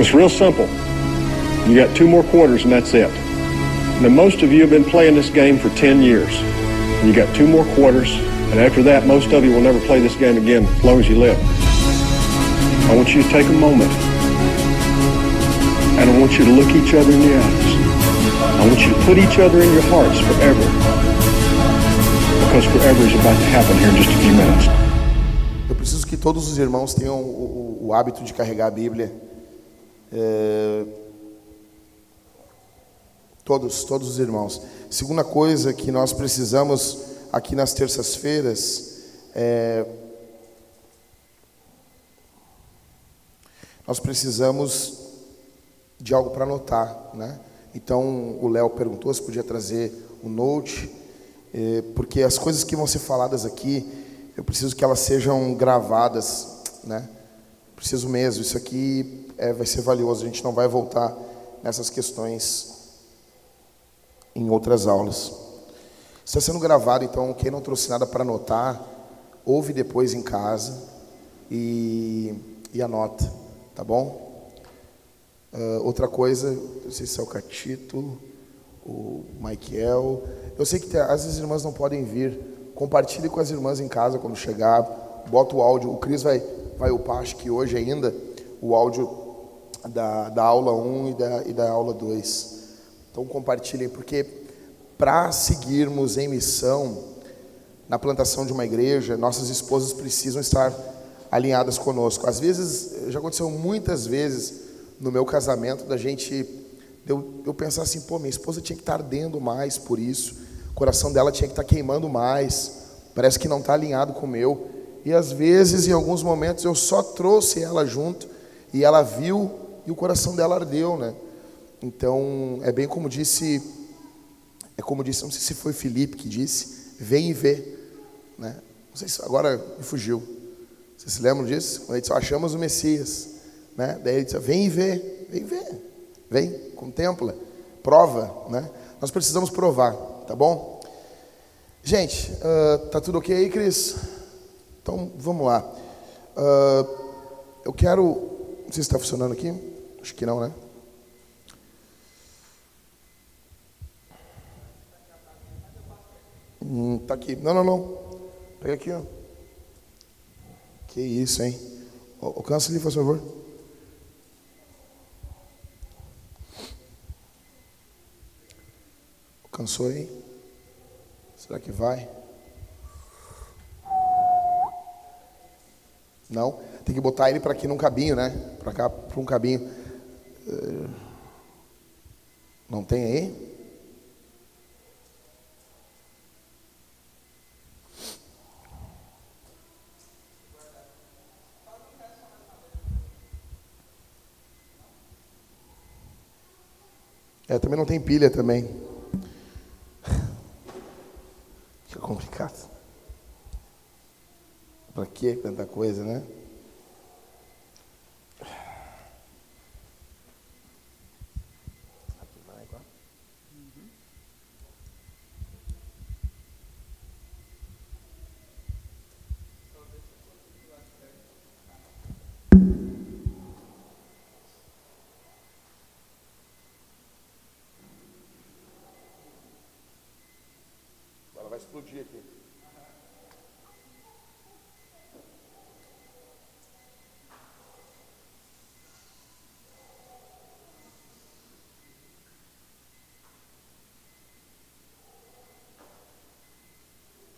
It's real simple. You got two more quarters and that's it. Now, most of you have been playing this game for 10 years. You got two more quarters, and after that, most of you will never play this game again as long as you live. I want you to take a moment, and I want you to look each other in the eyes. I want you to put each other in your hearts forever, because forever is about to happen here in just a few minutes. Eu preciso que todos os irmãos tenham o, o, o hábito de carregar a Bíblia. É... Todos, todos os irmãos. Segunda coisa que nós precisamos aqui nas terças-feiras é. Nós precisamos de algo para anotar, né? Então o Léo perguntou se podia trazer o note, é, porque as coisas que vão ser faladas aqui, eu preciso que elas sejam gravadas, né? Preciso mesmo. Isso aqui é, vai ser valioso. A gente não vai voltar nessas questões em outras aulas. Está sendo gravado, então quem não trouxe nada para anotar, ouve depois em casa e, e anota, tá bom? Uh, outra coisa, não sei se é o Catito, o Michael. Eu sei que às vezes as irmãs não podem vir. Compartilhe com as irmãs em casa quando chegar. Bota o áudio. O Cris vai, vai upar, acho que hoje ainda, o áudio da, da aula 1 e da, e da aula 2. Então compartilhem, porque para seguirmos em missão na plantação de uma igreja, nossas esposas precisam estar alinhadas conosco. Às vezes, já aconteceu muitas vezes no meu casamento da gente eu, eu pensar assim, pô, minha esposa tinha que estar ardendo mais por isso, o coração dela tinha que estar queimando mais, parece que não está alinhado com o meu. E às vezes, em alguns momentos, eu só trouxe ela junto e ela viu e o coração dela ardeu, né? Então, é bem como disse, é como disse, não sei se foi Felipe que disse, vem e vê, né? Não sei se agora me fugiu. Vocês se lembram disso? Quando ele disse, achamos o Messias, né? Daí ele disse, vem e vê, vem e vê, vem, contempla, prova, né? Nós precisamos provar, tá bom? Gente, uh, tá tudo ok aí, Cris? Então, vamos lá. Uh, eu quero, não sei se está funcionando aqui, acho que não, né? Hum, tá aqui. Não, não, não. Pega aqui, ó. Que isso, hein? Alcança ali, por favor. Alcançou aí? Será que vai? Não? Tem que botar ele para aqui num cabinho, né? Para cá, para um cabinho. Eh, não tem aí? É, também não tem pilha também. Fica complicado. Para que tanta coisa, né? vai explodir aqui.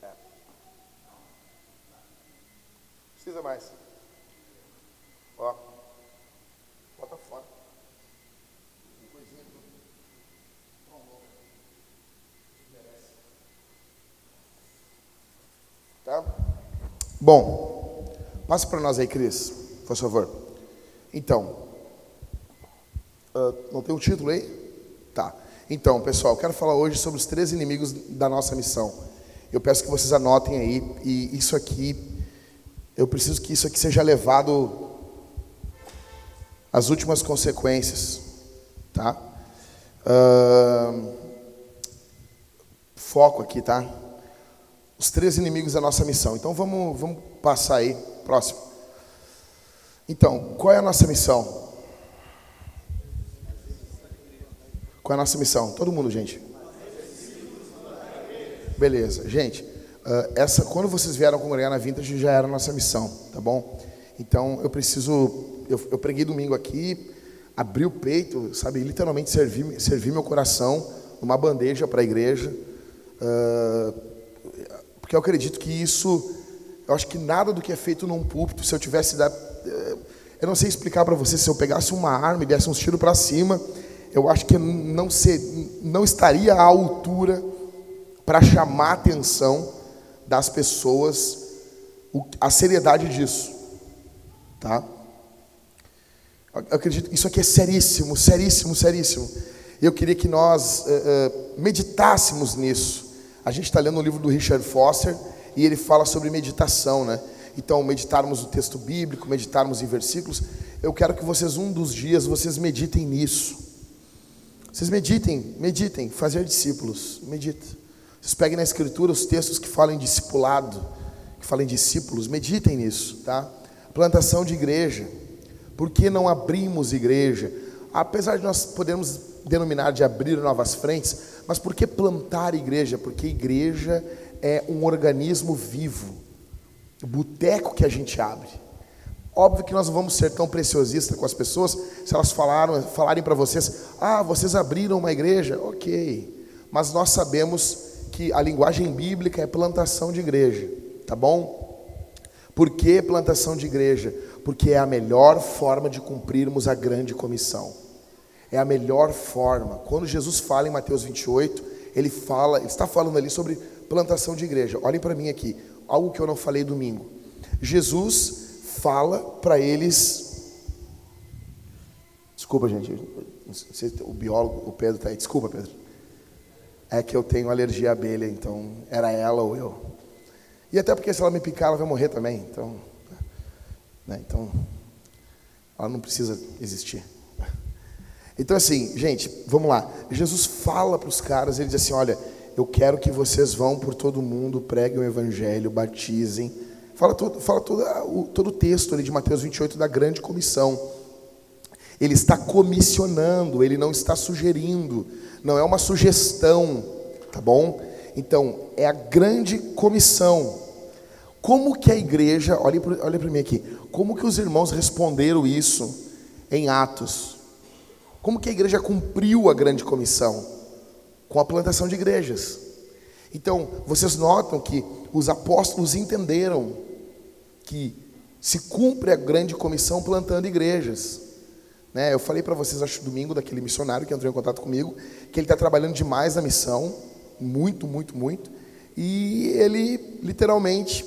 É. Precisa mais. Ó. Bota fora. Tá? Bom, passa para nós aí, Cris, por favor. Então, uh, não tem o um título aí? Tá. Então, pessoal, quero falar hoje sobre os três inimigos da nossa missão. Eu peço que vocês anotem aí, e isso aqui, eu preciso que isso aqui seja levado às últimas consequências, tá? Uh, foco aqui, tá? Os três inimigos da nossa missão. Então vamos, vamos passar aí, próximo. Então, qual é a nossa missão? Qual é a nossa missão? Todo mundo, gente. Beleza, gente. Uh, essa, quando vocês vieram congregar na Vintage, já era a nossa missão, tá bom? Então, eu preciso. Eu, eu preguei domingo aqui, abri o peito, sabe? Literalmente servi, servi meu coração numa bandeja para a igreja. Uh, porque eu acredito que isso. Eu acho que nada do que é feito num púlpito, se eu tivesse. Da, uh, eu não sei explicar para você, se eu pegasse uma arma e desse uns tiros para cima, eu acho que não, ser, não estaria à altura para chamar a atenção das pessoas a seriedade disso, tá? Eu acredito isso aqui é seríssimo, seríssimo, seríssimo. Eu queria que nós uh, uh, meditássemos nisso. A gente está lendo o livro do Richard Foster e ele fala sobre meditação, né? Então, meditarmos o texto bíblico, meditarmos em versículos. Eu quero que vocês, um dos dias, vocês meditem nisso. Vocês meditem, meditem, fazer discípulos, medita. Vocês peguem na escritura os textos que falam em discipulado, que falam em discípulos, meditem nisso, tá? Plantação de igreja. Por que não abrimos igreja? Apesar de nós podermos denominar de abrir novas frentes, mas por que plantar igreja? Porque igreja é um organismo vivo o boteco que a gente abre. Óbvio que nós não vamos ser tão preciosistas com as pessoas se elas falaram, falarem para vocês: ah, vocês abriram uma igreja, ok. Mas nós sabemos que a linguagem bíblica é plantação de igreja, tá bom? Por que plantação de igreja? Porque é a melhor forma de cumprirmos a grande comissão. É a melhor forma. Quando Jesus fala em Mateus 28, ele fala, ele está falando ali sobre plantação de igreja. Olhem para mim aqui algo que eu não falei domingo. Jesus fala para eles. Desculpa, gente. O biólogo, o Pedro está aí. Desculpa, Pedro. É que eu tenho alergia à abelha, então era ela ou eu. E até porque se ela me picar, ela vai morrer também. Então, né, então ela não precisa existir. Então, assim, gente, vamos lá. Jesus fala para os caras, ele diz assim: olha eu quero que vocês vão por todo mundo, preguem o evangelho, batizem. Fala todo, fala todo, o, todo o texto ali de Mateus 28 da grande comissão. Ele está comissionando, ele não está sugerindo, não é uma sugestão, tá bom? Então, é a grande comissão. Como que a igreja, olhe para mim aqui, como que os irmãos responderam isso em Atos? Como que a igreja cumpriu a grande comissão? com a plantação de igrejas. Então, vocês notam que os apóstolos entenderam que se cumpre a grande comissão plantando igrejas. Né? Eu falei para vocês, acho domingo, daquele missionário que entrou em contato comigo, que ele está trabalhando demais na missão, muito, muito, muito, e ele literalmente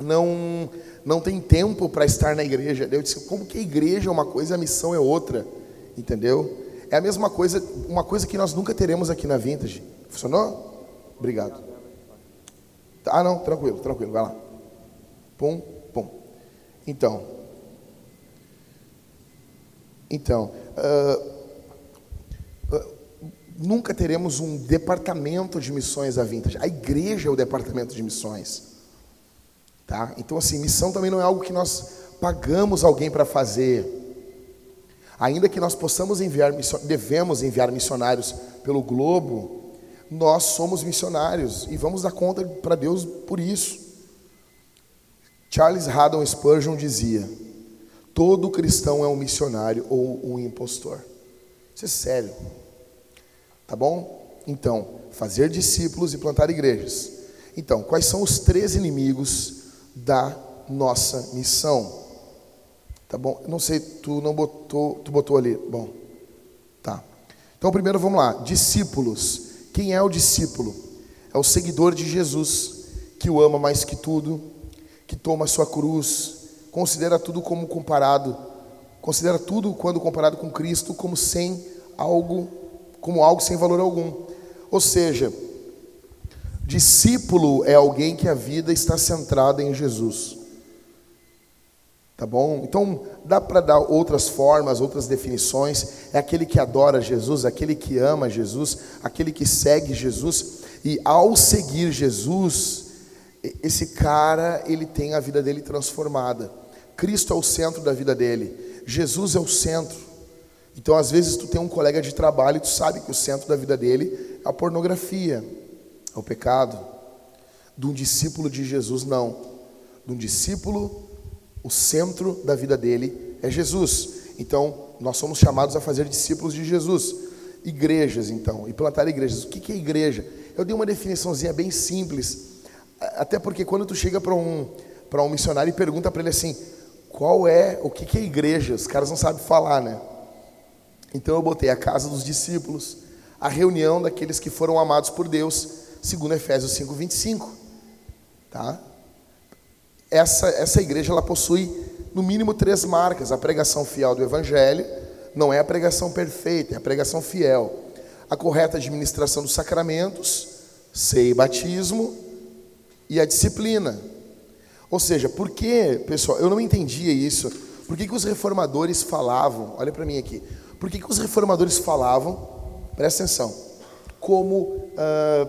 não não tem tempo para estar na igreja. Eu disse, como que a igreja é uma coisa, a missão é outra, entendeu? É a mesma coisa, uma coisa que nós nunca teremos aqui na Vintage. Funcionou? Obrigado. Ah, não, tranquilo, tranquilo, vai lá. Pum, pum. Então, então, uh, nunca teremos um departamento de missões à Vintage. A igreja é o departamento de missões. Tá? Então, assim, missão também não é algo que nós pagamos alguém para fazer. Ainda que nós possamos enviar, devemos enviar missionários pelo globo, nós somos missionários e vamos dar conta para Deus por isso. Charles Haddon Spurgeon dizia: todo cristão é um missionário ou um impostor. Isso é sério. Tá bom? Então, fazer discípulos e plantar igrejas. Então, quais são os três inimigos da nossa missão? Tá bom? Não sei, tu não botou, tu botou ali. Bom. Tá. Então, primeiro vamos lá. Discípulos. Quem é o discípulo? É o seguidor de Jesus, que o ama mais que tudo, que toma a sua cruz, considera tudo como comparado, considera tudo quando comparado com Cristo como sem algo, como algo sem valor algum. Ou seja, discípulo é alguém que a vida está centrada em Jesus. Tá bom? Então, dá para dar outras formas, outras definições. É aquele que adora Jesus, aquele que ama Jesus, aquele que segue Jesus. E ao seguir Jesus, esse cara, ele tem a vida dele transformada. Cristo é o centro da vida dele. Jesus é o centro. Então, às vezes, tu tem um colega de trabalho e tu sabe que o centro da vida dele é a pornografia, é o pecado. De um discípulo de Jesus, não. De um discípulo, o centro da vida dele é Jesus. Então, nós somos chamados a fazer discípulos de Jesus. Igrejas, então, e plantar igrejas. O que é igreja? Eu dei uma definiçãozinha bem simples, até porque quando tu chega para um, um missionário e pergunta para ele assim, qual é, o que é igreja? Os caras não sabem falar, né? Então eu botei a casa dos discípulos, a reunião daqueles que foram amados por Deus, segundo Efésios 5:25, tá? Essa essa igreja ela possui no mínimo três marcas: a pregação fiel do evangelho, não é a pregação perfeita, é a pregação fiel, a correta administração dos sacramentos, ceia e batismo e a disciplina. Ou seja, por que, pessoal, eu não entendia isso. Por que, que os reformadores falavam? Olha para mim aqui. Por que, que os reformadores falavam, presta atenção, como uh,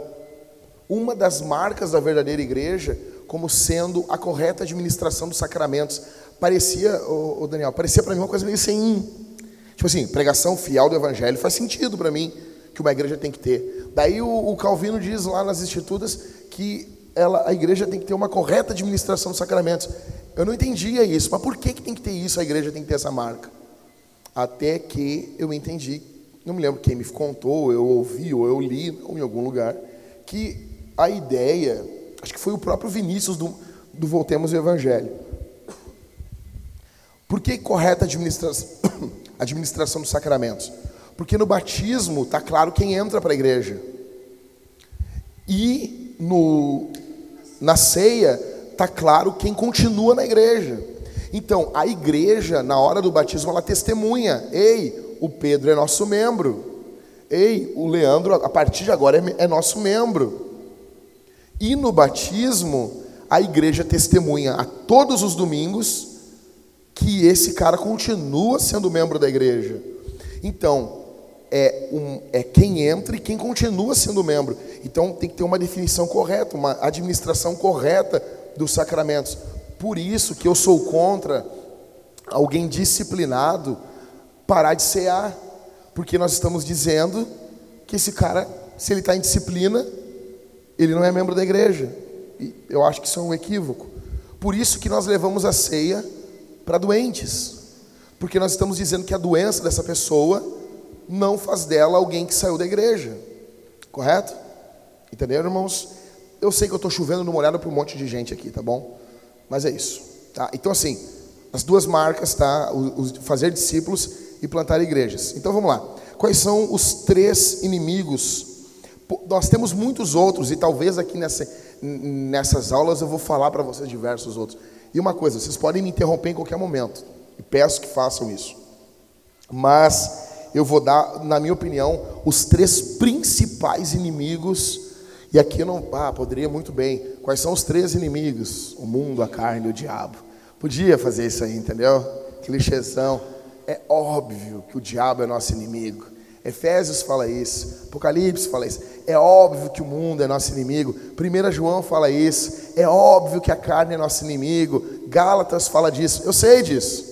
uma das marcas da verdadeira igreja, como sendo a correta administração dos sacramentos? Parecia, o oh, Daniel, parecia para mim uma coisa meio sem. Tipo assim, pregação fiel do evangelho faz sentido para mim que uma igreja tem que ter. Daí o, o Calvino diz lá nas Institutas que ela, a igreja tem que ter uma correta administração dos sacramentos. Eu não entendia isso, mas por que, que tem que ter isso? A igreja tem que ter essa marca. Até que eu entendi, não me lembro quem me contou, eu ouvi ou eu li ou em algum lugar, que a ideia, acho que foi o próprio Vinícius do, do Voltemos o Evangelho. Por que correta administração, administração dos sacramentos? Porque no batismo está claro quem entra para a igreja. E no, na ceia está claro quem continua na igreja. Então, a igreja, na hora do batismo, ela testemunha: ei, o Pedro é nosso membro. Ei, o Leandro, a partir de agora, é, é nosso membro. E no batismo, a igreja testemunha a todos os domingos que esse cara continua sendo membro da igreja. Então, é, um, é quem entra e quem continua sendo membro. Então, tem que ter uma definição correta, uma administração correta dos sacramentos. Por isso que eu sou contra alguém disciplinado parar de cear, porque nós estamos dizendo que esse cara, se ele está em disciplina, ele não é membro da igreja. E eu acho que isso é um equívoco. Por isso que nós levamos a ceia para doentes, porque nós estamos dizendo que a doença dessa pessoa não faz dela alguém que saiu da igreja, correto? Entenderam, irmãos? Eu sei que eu estou chovendo numa olhada para um monte de gente aqui, tá bom? Mas é isso. Tá? Então, assim, as duas marcas, tá? O, o fazer discípulos e plantar igrejas. Então, vamos lá. Quais são os três inimigos? Nós temos muitos outros, e talvez aqui nessa, nessas aulas eu vou falar para vocês diversos outros. E uma coisa, vocês podem me interromper em qualquer momento, e peço que façam isso. Mas eu vou dar, na minha opinião, os três principais inimigos e aqui eu não, ah, poderia muito bem. Quais são os três inimigos? O mundo, a carne e o diabo. Podia fazer isso aí, entendeu? Clichêzão. É óbvio que o diabo é nosso inimigo. Efésios fala isso, Apocalipse fala isso. É óbvio que o mundo é nosso inimigo. 1 João fala isso. É óbvio que a carne é nosso inimigo. Gálatas fala disso. Eu sei disso.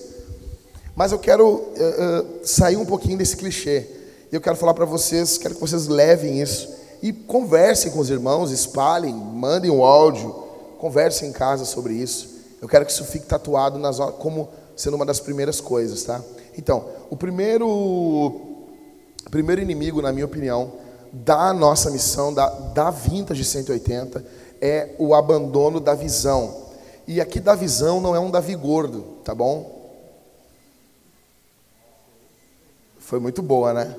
Mas eu quero uh, uh, sair um pouquinho desse clichê. Eu quero falar para vocês, quero que vocês levem isso e conversem com os irmãos, espalhem, mandem um áudio, conversem em casa sobre isso. Eu quero que isso fique tatuado nas, como sendo uma das primeiras coisas, tá? Então, o primeiro, primeiro inimigo, na minha opinião, da nossa missão, da, da Vintage 180, é o abandono da visão. E aqui da visão não é um Davi gordo, tá bom? Foi muito boa, né?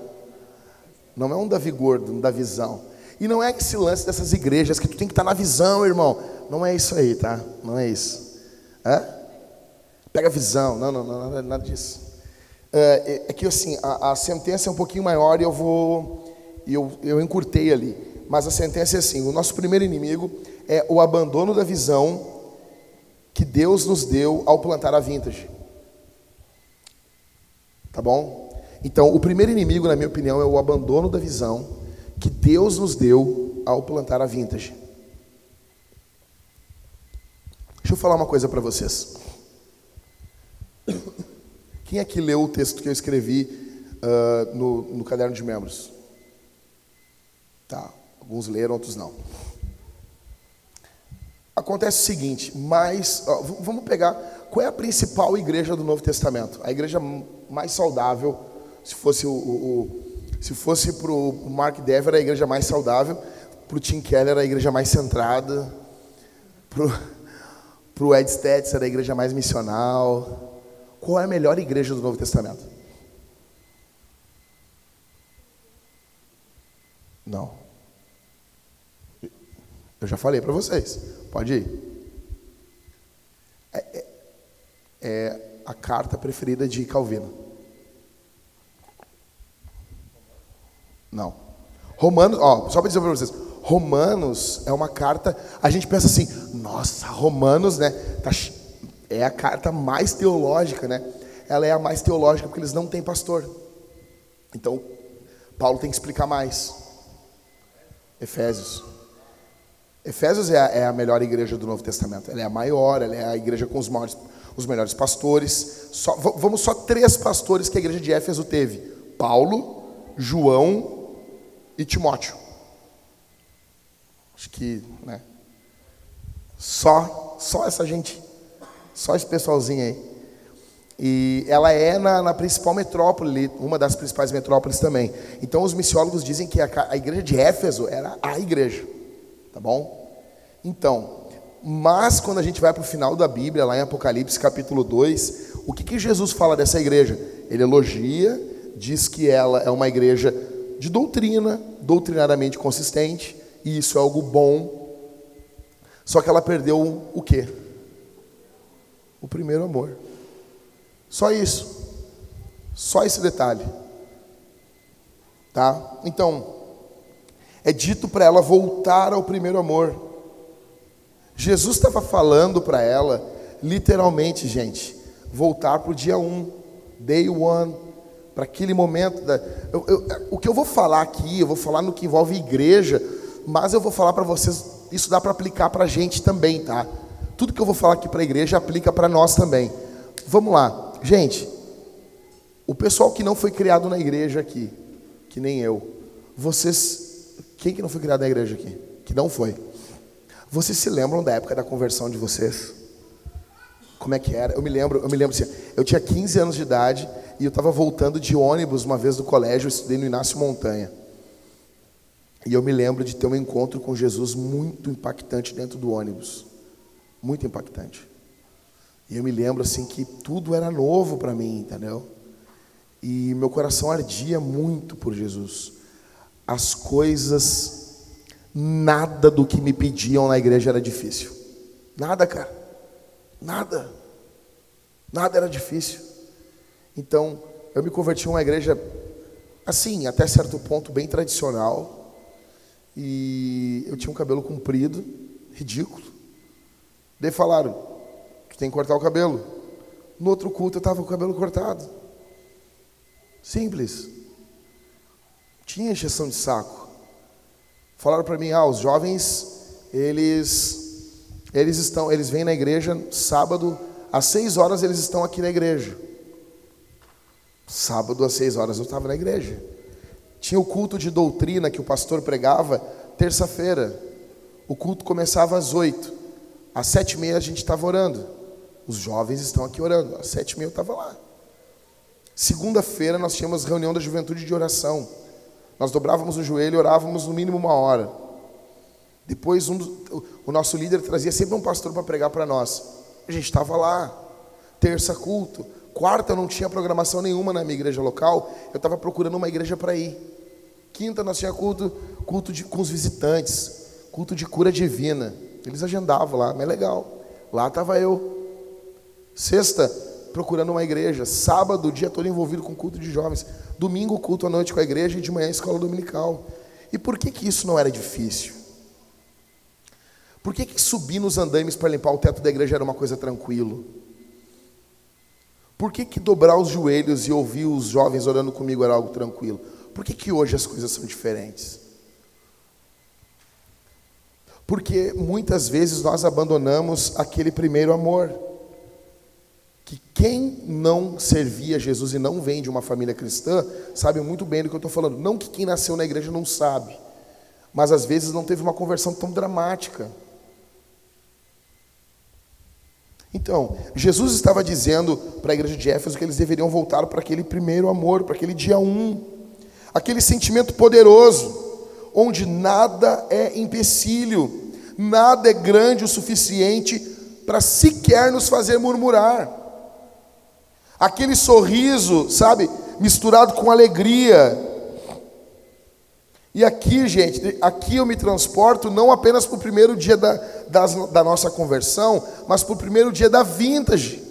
Não é um Davi gordo, um da visão. E não é esse lance dessas igrejas que tu tem que estar na visão, irmão. Não é isso aí, tá? Não é isso. Pega a visão. Não, não, não, nada disso. É, é, que assim, a, a, sentença é um pouquinho maior e eu vou. Eu, eu encurtei ali. Mas a sentença é assim: o nosso primeiro inimigo é o abandono da visão que Deus nos deu ao plantar a vintage. Tá bom? Então, o primeiro inimigo, na minha opinião, é o abandono da visão que Deus nos deu ao plantar a vintage. Deixa eu falar uma coisa para vocês. Quem aqui leu o texto que eu escrevi uh, no, no caderno de membros? Tá, alguns leram, outros não. Acontece o seguinte, mas ó, vamos pegar qual é a principal igreja do Novo Testamento? A igreja mais saudável, se fosse o, o, se fosse para o Mark Dever, a igreja mais saudável, para o Tim Keller, a igreja mais centrada, para o Ed Stetzer, a igreja mais missional. Qual é a melhor igreja do Novo Testamento? Não. Eu já falei para vocês. Pode ir. É, é, é a carta preferida de Calvino. Não. Romanos, ó, só para dizer para vocês, Romanos é uma carta, a gente pensa assim, nossa, Romanos, né, tá, é a carta mais teológica, né? Ela é a mais teológica porque eles não têm pastor. Então, Paulo tem que explicar mais. Efésios. Efésios é a, é a, melhor igreja do Novo Testamento. Ela é a maior, ela é a igreja com os, maiores, os melhores pastores. Só, vamos só três pastores que a igreja de Éfeso teve: Paulo, João e Timóteo. Acho que, né? Só, só essa gente, só esse pessoalzinho aí. E ela é na, na, principal metrópole, uma das principais metrópoles também. Então os missiólogos dizem que a, a igreja de Éfeso era a igreja. Tá bom? Então, mas quando a gente vai para o final da Bíblia, lá em Apocalipse capítulo 2, o que, que Jesus fala dessa igreja? Ele elogia, diz que ela é uma igreja de doutrina, doutrinariamente consistente, e isso é algo bom. Só que ela perdeu o quê? O primeiro amor. Só isso. Só esse detalhe. Tá? Então, é dito para ela voltar ao primeiro amor. Jesus estava falando para ela, literalmente, gente, voltar para o dia 1, um, day one, para aquele momento. Da, eu, eu, o que eu vou falar aqui, eu vou falar no que envolve igreja, mas eu vou falar para vocês, isso dá para aplicar para a gente também, tá? Tudo que eu vou falar aqui para a igreja aplica para nós também. Vamos lá, gente. O pessoal que não foi criado na igreja aqui, que nem eu, vocês quem que não foi criado na igreja aqui? Que não foi. Vocês se lembram da época da conversão de vocês? Como é que era? Eu me lembro, eu me lembro assim, eu tinha 15 anos de idade e eu estava voltando de ônibus uma vez do colégio, eu estudei no Inácio Montanha. E eu me lembro de ter um encontro com Jesus muito impactante dentro do ônibus. Muito impactante. E eu me lembro assim que tudo era novo para mim, entendeu? E meu coração ardia muito por Jesus as coisas, nada do que me pediam na igreja era difícil. Nada, cara. Nada. Nada era difícil. Então, eu me converti em uma igreja, assim, até certo ponto, bem tradicional. E eu tinha um cabelo comprido, ridículo. Daí falaram: tu tem que cortar o cabelo. No outro culto eu estava com o cabelo cortado. Simples. Tinha injeção de saco. Falaram para mim, ah, os jovens, eles eles estão, eles vêm na igreja sábado às seis horas eles estão aqui na igreja. Sábado às seis horas eu estava na igreja. Tinha o culto de doutrina que o pastor pregava terça-feira. O culto começava às oito. Às sete e meia a gente estava orando. Os jovens estão aqui orando. Às sete e meia eu estava lá. Segunda-feira nós tínhamos reunião da juventude de oração. Nós dobrávamos o joelho e orávamos no mínimo uma hora. Depois um, o nosso líder trazia sempre um pastor para pregar para nós. A gente estava lá, terça culto, quarta não tinha programação nenhuma na minha igreja local, eu estava procurando uma igreja para ir. Quinta nós tinha culto, culto de, com os visitantes, culto de cura divina. Eles agendavam lá, mas legal. Lá estava eu. Sexta, procurando uma igreja. Sábado, o dia todo envolvido com culto de jovens. Domingo, culto à noite com a igreja e de manhã, escola dominical. E por que, que isso não era difícil? Por que, que subir nos andaimes para limpar o teto da igreja era uma coisa tranquilo? Por que, que dobrar os joelhos e ouvir os jovens orando comigo era algo tranquilo? Por que, que hoje as coisas são diferentes? Porque muitas vezes nós abandonamos aquele primeiro amor. que quem não servia Jesus e não vem de uma família cristã, sabe muito bem do que eu estou falando. Não que quem nasceu na igreja não sabe, mas às vezes não teve uma conversão tão dramática. Então, Jesus estava dizendo para a igreja de Éfeso que eles deveriam voltar para aquele primeiro amor, para aquele dia um, aquele sentimento poderoso, onde nada é empecilho, nada é grande o suficiente para sequer nos fazer murmurar. Aquele sorriso, sabe, misturado com alegria. E aqui, gente, aqui eu me transporto não apenas para o primeiro dia da, das, da nossa conversão, mas para o primeiro dia da vintage.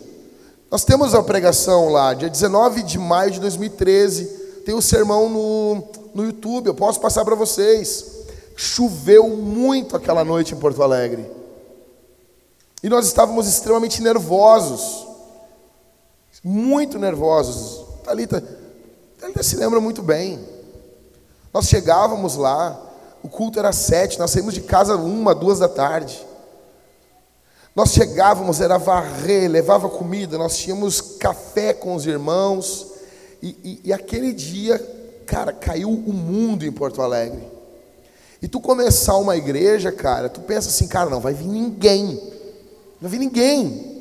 Nós temos a pregação lá, dia 19 de maio de 2013. Tem o sermão no, no YouTube, eu posso passar para vocês. Choveu muito aquela noite em Porto Alegre. E nós estávamos extremamente nervosos. Muito nervosos. Thalita, Thalita se lembra muito bem. Nós chegávamos lá, o culto era sete, nós saímos de casa uma, duas da tarde. Nós chegávamos, era varrer, levava comida, nós tínhamos café com os irmãos. E, e, e aquele dia, cara, caiu o mundo em Porto Alegre. E tu começar uma igreja, cara, tu pensa assim, cara, não vai vir ninguém. Não vai vir ninguém.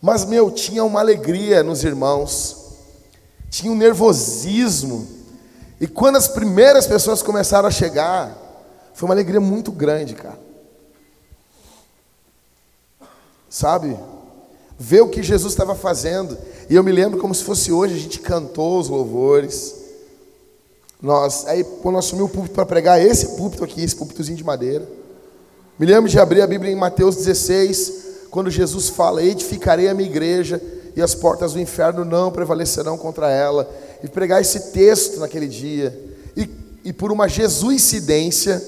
Mas, meu, tinha uma alegria nos irmãos. Tinha um nervosismo. E quando as primeiras pessoas começaram a chegar, foi uma alegria muito grande, cara. Sabe? Ver o que Jesus estava fazendo. E eu me lembro como se fosse hoje, a gente cantou os louvores. Nós, aí quando nós assumimos o púlpito para pregar, esse púlpito aqui, esse púlpitozinho de madeira. Me lembro de abrir a Bíblia em Mateus 16, quando Jesus fala: Edificarei a minha igreja e as portas do inferno não prevalecerão contra ela. E pregar esse texto naquele dia. E, e por uma jesuicidência,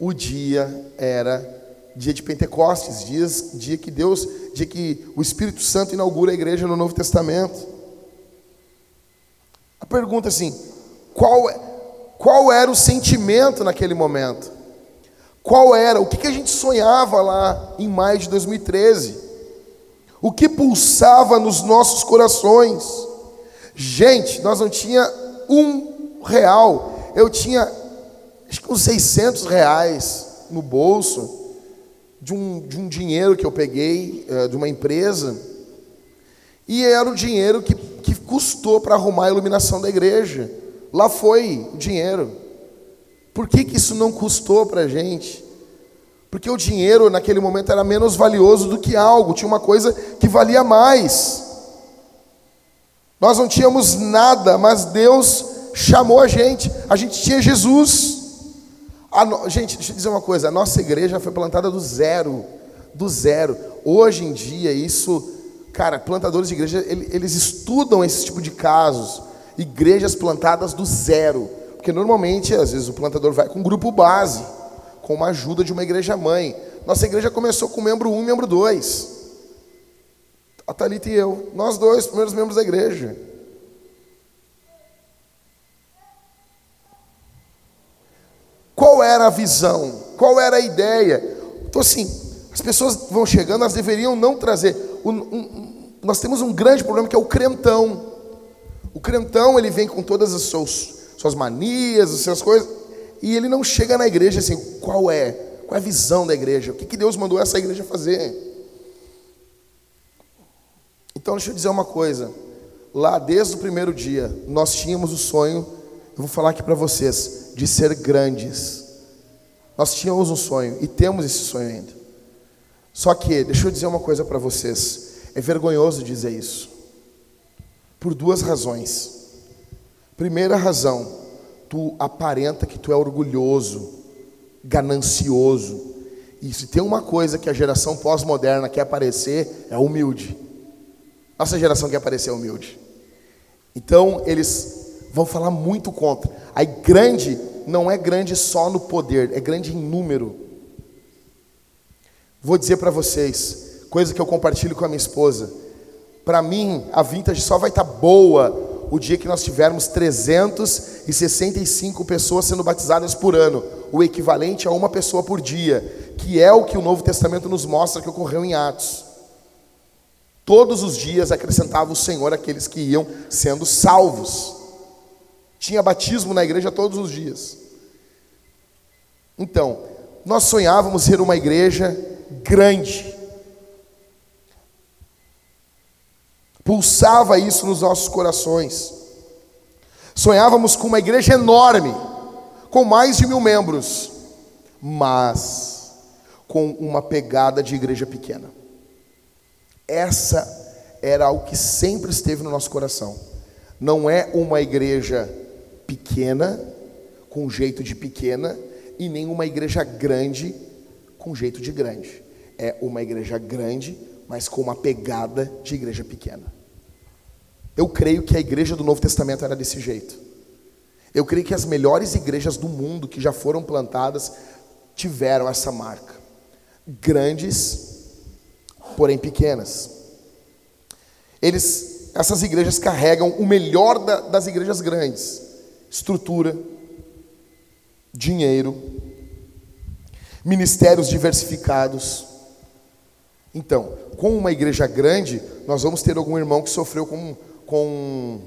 o dia era dia de Pentecostes, dias, dia que Deus, dia que o Espírito Santo inaugura a igreja no Novo Testamento. A pergunta assim: qual, qual era o sentimento naquele momento? Qual era? O que, que a gente sonhava lá em maio de 2013? O que pulsava nos nossos corações? Gente, nós não tinha um real. Eu tinha acho que uns 600 reais no bolso de um, de um dinheiro que eu peguei uh, de uma empresa, e era o dinheiro que, que custou para arrumar a iluminação da igreja. Lá foi o dinheiro. Por que, que isso não custou para a gente? Porque o dinheiro naquele momento era menos valioso do que algo, tinha uma coisa que valia mais. Nós não tínhamos nada, mas Deus chamou a gente, a gente tinha Jesus. No... Gente, deixa eu dizer uma coisa: a nossa igreja foi plantada do zero. Do zero. Hoje em dia, isso, cara, plantadores de igreja, eles estudam esse tipo de casos. Igrejas plantadas do zero. Porque normalmente, às vezes, o plantador vai com um grupo base, com uma ajuda de uma igreja mãe. Nossa igreja começou com membro 1 um, membro 2. A Thalita e eu, nós dois, primeiros membros da igreja. Qual era a visão? Qual era a ideia? Então, assim, as pessoas vão chegando, elas deveriam não trazer. Um, um, nós temos um grande problema que é o crentão. O crentão, ele vem com todas as seus, suas manias, as suas coisas, e ele não chega na igreja assim, qual é? Qual é a visão da igreja? O que, que Deus mandou essa igreja fazer? Então, deixa eu dizer uma coisa. Lá, desde o primeiro dia, nós tínhamos o sonho, eu vou falar aqui para vocês, de ser grandes. Nós tínhamos um sonho e temos esse sonho ainda. Só que, deixa eu dizer uma coisa para vocês. É vergonhoso dizer isso. Por duas razões. Primeira razão, tu aparenta que tu é orgulhoso, ganancioso. E se tem uma coisa que a geração pós-moderna quer aparecer, é humilde. Nossa geração quer aparecer humilde. Então, eles vão falar muito contra. Aí grande não é grande só no poder, é grande em número. Vou dizer para vocês, coisa que eu compartilho com a minha esposa. Para mim, a vintage só vai estar tá boa o dia que nós tivermos 365 pessoas sendo batizadas por ano, o equivalente a uma pessoa por dia, que é o que o Novo Testamento nos mostra que ocorreu em Atos. Todos os dias acrescentava o Senhor aqueles que iam sendo salvos. Tinha batismo na igreja todos os dias. Então, nós sonhávamos ser uma igreja grande. Pulsava isso nos nossos corações. Sonhávamos com uma igreja enorme, com mais de mil membros, mas com uma pegada de igreja pequena. Essa era o que sempre esteve no nosso coração. Não é uma igreja pequena, com jeito de pequena, e nem uma igreja grande, com jeito de grande. É uma igreja grande, mas com uma pegada de igreja pequena. Eu creio que a igreja do Novo Testamento era desse jeito. Eu creio que as melhores igrejas do mundo que já foram plantadas tiveram essa marca. Grandes, porém pequenas. Eles, essas igrejas carregam o melhor da, das igrejas grandes: estrutura, dinheiro, ministérios diversificados. Então, com uma igreja grande, nós vamos ter algum irmão que sofreu com, com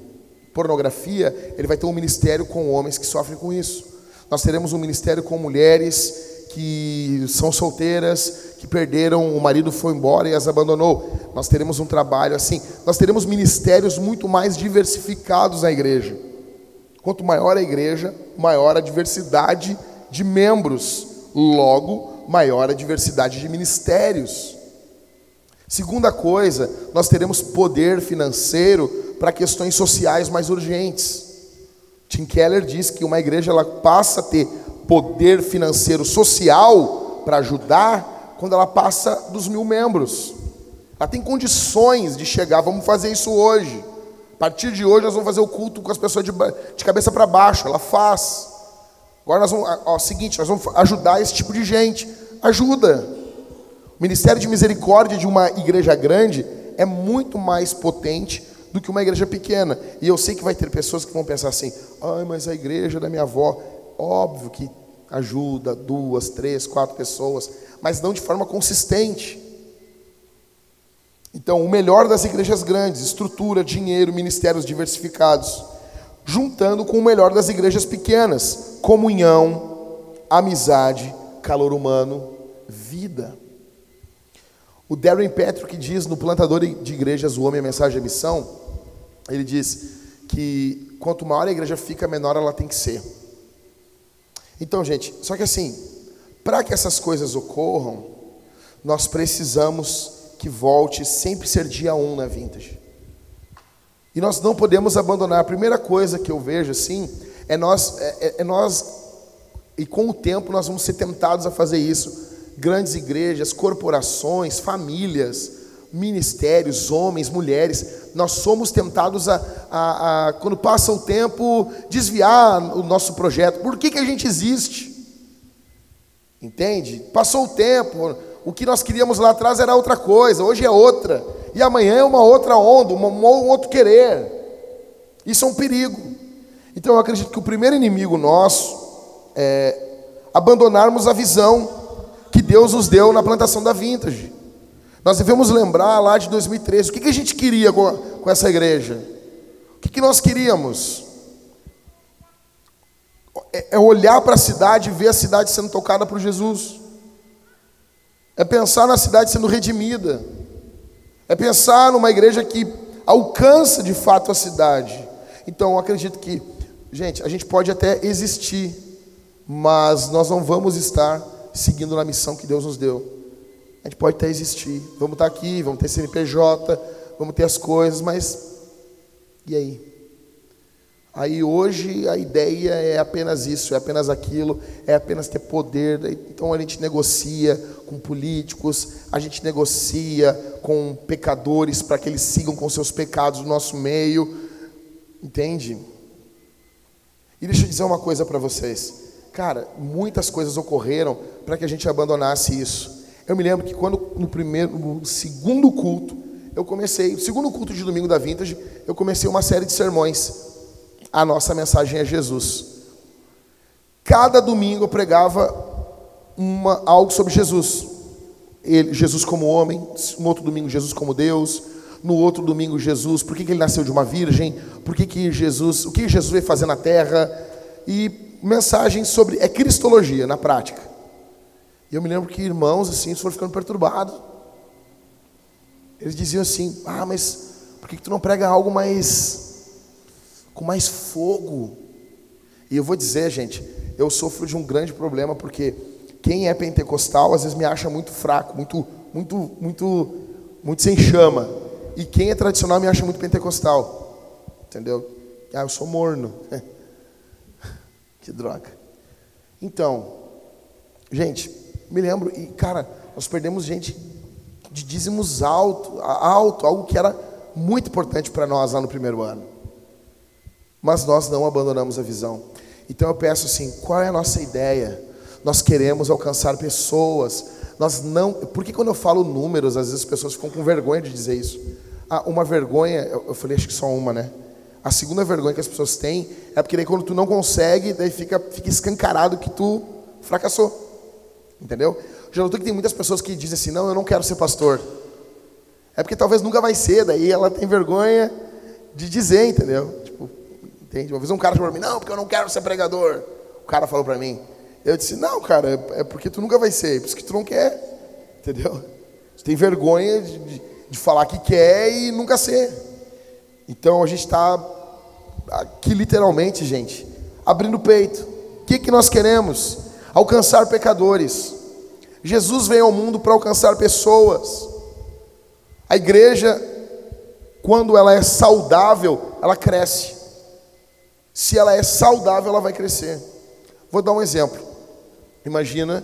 pornografia, ele vai ter um ministério com homens que sofrem com isso. Nós teremos um ministério com mulheres que são solteiras, que perderam, o marido foi embora e as abandonou. Nós teremos um trabalho assim. Nós teremos ministérios muito mais diversificados na igreja. Quanto maior a igreja, maior a diversidade de membros. Logo, maior a diversidade de ministérios. Segunda coisa, nós teremos poder financeiro para questões sociais mais urgentes. Tim Keller diz que uma igreja ela passa a ter poder financeiro social para ajudar quando ela passa dos mil membros. Ela tem condições de chegar, vamos fazer isso hoje. A partir de hoje nós vamos fazer o culto com as pessoas de, de cabeça para baixo. Ela faz. Agora nós vamos, ó, seguinte, nós vamos ajudar esse tipo de gente. Ajuda. O ministério de misericórdia de uma igreja grande é muito mais potente do que uma igreja pequena. E eu sei que vai ter pessoas que vão pensar assim: ai, mas a igreja da minha avó. Óbvio que ajuda duas, três, quatro pessoas, mas não de forma consistente. Então, o melhor das igrejas grandes, estrutura, dinheiro, ministérios diversificados, juntando com o melhor das igrejas pequenas, comunhão, amizade, calor humano, vida. O Darren Patrick diz no Plantador de Igrejas, O Homem, a Mensagem e a Missão, ele diz que quanto maior a igreja fica, menor ela tem que ser. Então, gente, só que assim, para que essas coisas ocorram, nós precisamos que volte sempre ser dia 1 um na vintage. E nós não podemos abandonar. A primeira coisa que eu vejo assim é nós, é, é, é nós e com o tempo nós vamos ser tentados a fazer isso. Grandes igrejas, corporações, famílias, ministérios, homens, mulheres, nós somos tentados a, a, a, quando passa o tempo, desviar o nosso projeto. Por que, que a gente existe? Entende? Passou o tempo, o que nós queríamos lá atrás era outra coisa, hoje é outra, e amanhã é uma outra onda, uma, um outro querer. Isso é um perigo. Então eu acredito que o primeiro inimigo nosso é abandonarmos a visão que Deus nos deu na plantação da vintage. Nós devemos lembrar lá de 2013, o que, que a gente queria com, com essa igreja? O que, que nós queríamos? É, é olhar para a cidade e ver a cidade sendo tocada por Jesus. É pensar na cidade sendo redimida. É pensar numa igreja que alcança de fato a cidade. Então, acredito que, gente, a gente pode até existir, mas nós não vamos estar seguindo na missão que Deus nos deu. A gente pode até existir. Vamos estar aqui, vamos ter CNPJ, vamos ter as coisas, mas e aí? Aí hoje a ideia é apenas isso, é apenas aquilo, é apenas ter poder. Então a gente negocia com políticos, a gente negocia com pecadores para que eles sigam com seus pecados no nosso meio. Entende? E deixa eu dizer uma coisa para vocês. Cara, muitas coisas ocorreram para que a gente abandonasse isso. Eu me lembro que quando no primeiro, no segundo culto, eu comecei, no segundo culto de domingo da Vintage, eu comecei uma série de sermões. A nossa mensagem é Jesus. Cada domingo eu pregava uma, algo sobre Jesus. Ele, Jesus como homem, um outro domingo Jesus como Deus, no outro domingo Jesus, por que, que ele nasceu de uma virgem, por que, que Jesus, o que Jesus veio fazer na terra, e mensagens sobre, é cristologia na prática. E eu me lembro que irmãos assim foram ficando perturbados. Eles diziam assim: Ah, mas por que, que tu não prega algo mais. com mais fogo? E eu vou dizer, gente, eu sofro de um grande problema porque quem é pentecostal às vezes me acha muito fraco, muito, muito, muito, muito sem chama. E quem é tradicional me acha muito pentecostal. Entendeu? Ah, eu sou morno. que droga. Então, gente, me lembro, e cara, nós perdemos gente de dízimos alto, alto, algo que era muito importante para nós lá no primeiro ano. Mas nós não abandonamos a visão. Então eu peço assim, qual é a nossa ideia? Nós queremos alcançar pessoas. Nós não, porque quando eu falo números, às vezes as pessoas ficam com vergonha de dizer isso. Ah, uma vergonha, eu falei acho que só uma, né? A segunda vergonha que as pessoas têm é porque daí quando tu não consegue, daí fica, fica escancarado que tu fracassou. Entendeu? Já notou que tem muitas pessoas que dizem assim: não, eu não quero ser pastor. É porque talvez nunca vai ser, daí ela tem vergonha de dizer, entendeu? Tipo, entende? Uma vez um cara falou para mim: não, porque eu não quero ser pregador. O cara falou para mim. Eu disse: não, cara, é, porque tu nunca vai ser, é por isso que tu não quer, entendeu? Tu tem vergonha de, de, de falar que quer e nunca ser. Então a gente está aqui literalmente, gente, abrindo o peito. O que, que nós queremos? alcançar pecadores. Jesus veio ao mundo para alcançar pessoas. A igreja, quando ela é saudável, ela cresce. Se ela é saudável, ela vai crescer. Vou dar um exemplo. Imagina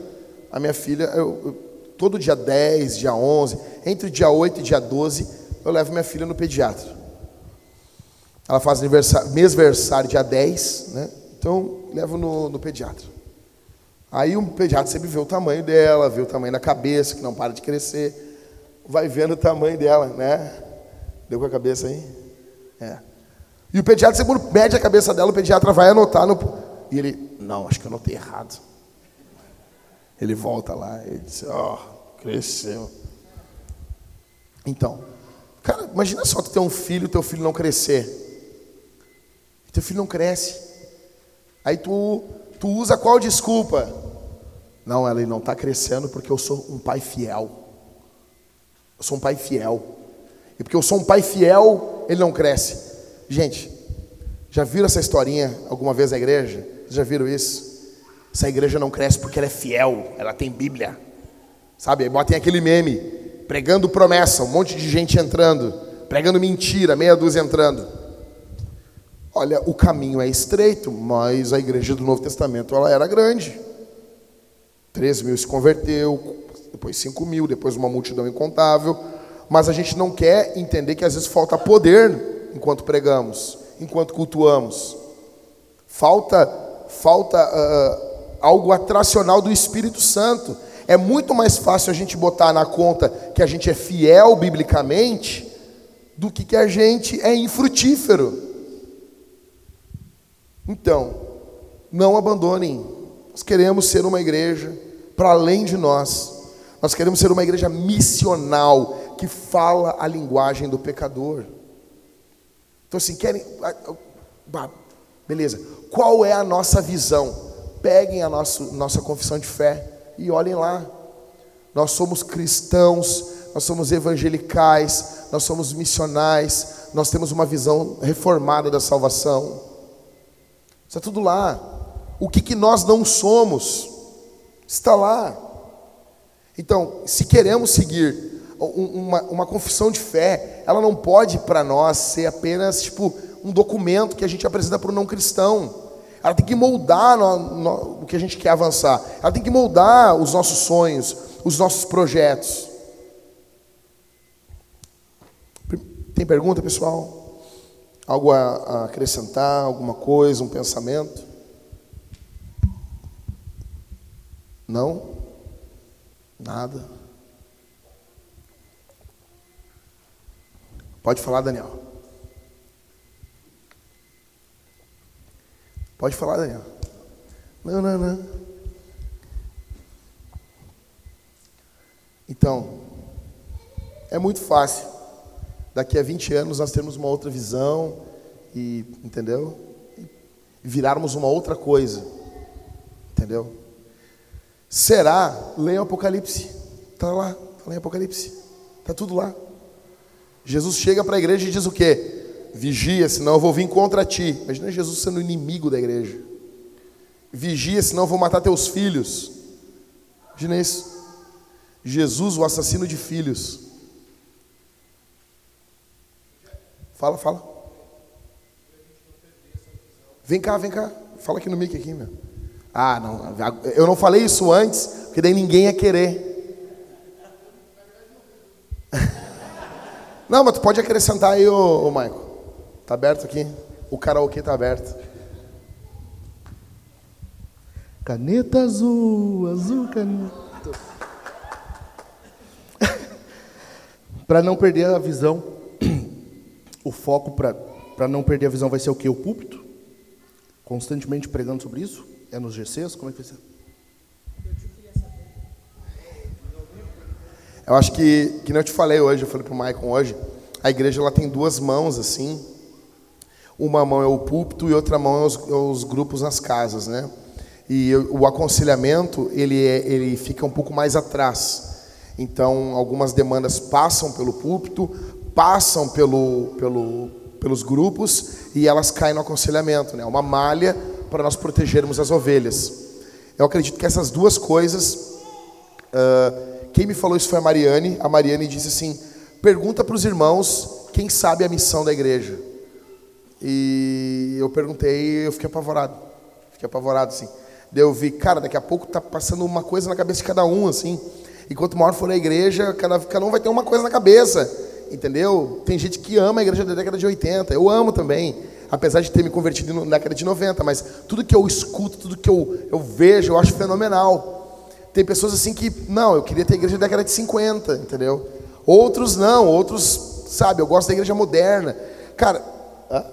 a minha filha, eu, eu, todo dia 10, dia 11, entre dia 8 e dia 12, eu levo minha filha no pediatra. Ela faz aniversário, mêsversário dia 10, né? Então, levo no, no pediatra. Aí o pediatra sempre vê o tamanho dela, vê o tamanho da cabeça, que não para de crescer, vai vendo o tamanho dela, né? Deu com a cabeça aí? É. E o pediatra sempre mede a cabeça dela, o pediatra vai anotar no. E ele, não, acho que eu anotei errado. Ele volta lá e diz, ó, oh, cresceu. Então, cara, imagina só tu ter um filho, teu filho não crescer. Teu filho não cresce. Aí tu Tu usa qual desculpa? Não, ele não está crescendo porque eu sou um pai fiel. Eu sou um pai fiel. E porque eu sou um pai fiel, ele não cresce. Gente, já viram essa historinha alguma vez na igreja? Já viram isso? Essa igreja não cresce porque ela é fiel, ela tem Bíblia. Sabe? Aí botem aquele meme, pregando promessa, um monte de gente entrando, pregando mentira, meia dúzia entrando. Olha, o caminho é estreito, mas a igreja do Novo Testamento ela era grande. 3 mil se converteu, depois 5 mil, depois uma multidão incontável. Mas a gente não quer entender que às vezes falta poder enquanto pregamos, enquanto cultuamos. Falta, falta uh, algo atracional do Espírito Santo. É muito mais fácil a gente botar na conta que a gente é fiel biblicamente do que que a gente é infrutífero. Então, não abandonem. Nós queremos ser uma igreja para além de nós. Nós queremos ser uma igreja missional que fala a linguagem do pecador. Então, assim, querem. Beleza. Qual é a nossa visão? Peguem a nossa, nossa confissão de fé e olhem lá. Nós somos cristãos, nós somos evangelicais, nós somos missionais, nós temos uma visão reformada da salvação. Está tudo lá. O que, que nós não somos está lá. Então, se queremos seguir uma, uma confissão de fé, ela não pode para nós ser apenas tipo um documento que a gente apresenta para o não cristão. Ela tem que moldar no, no, o que a gente quer avançar. Ela tem que moldar os nossos sonhos, os nossos projetos. Tem pergunta, pessoal? Algo a, acrescentar, alguma coisa, um pensamento? Não? Nada? Pode falar, Daniel. Pode falar, Daniel. Não, não, não. Então, é muito fácil daqui a 20 anos nós termos uma outra visão e, entendeu? E virarmos uma outra coisa. Entendeu? Será? Leia o Apocalipse. Está lá, está lá em Apocalipse. Está tudo lá. Jesus chega para a igreja e diz o quê? Vigia, senão eu vou vir contra ti. Imagina Jesus sendo inimigo da igreja. Vigia, senão eu vou matar teus filhos. Imagina isso. Jesus, o assassino de filhos. Fala, fala. Vem cá, vem cá. Fala aqui no mic aqui, meu. Ah, não. Eu não falei isso antes, porque daí ninguém ia querer. Não, mas tu pode acrescentar aí, ô, ô Michael. Tá aberto aqui? O karaokê tá aberto. Caneta azul, azul caneta. para não perder a visão, o foco para não perder a visão vai ser o que? O púlpito? Constantemente pregando sobre isso? É nos GCs? Como é que vai ser? Eu acho que, que nem eu te falei hoje, eu falei para o Maicon hoje, a igreja ela tem duas mãos assim. Uma mão é o púlpito e outra mão é os, é os grupos nas casas, né? E o aconselhamento ele, é, ele fica um pouco mais atrás. Então, algumas demandas passam pelo púlpito, passam pelo, pelo, pelos grupos e elas caem no aconselhamento, né? Uma malha para nós protegermos as ovelhas. Eu acredito que essas duas coisas, uh, quem me falou isso foi a Mariane. A Mariane disse assim: pergunta para os irmãos quem sabe a missão da igreja. E eu perguntei, eu fiquei apavorado, fiquei apavorado assim. Daí eu vi, cara, daqui a pouco tá passando uma coisa na cabeça de cada um assim. E quanto maior for a igreja, cada, cada um vai ter uma coisa na cabeça. Entendeu? Tem gente que ama a igreja da década de 80. Eu amo também. Apesar de ter me convertido na década de 90. Mas tudo que eu escuto, tudo que eu, eu vejo, eu acho fenomenal. Tem pessoas assim que, não, eu queria ter a igreja da década de 50. Entendeu? Outros não. Outros, sabe, eu gosto da igreja moderna. Cara, hã?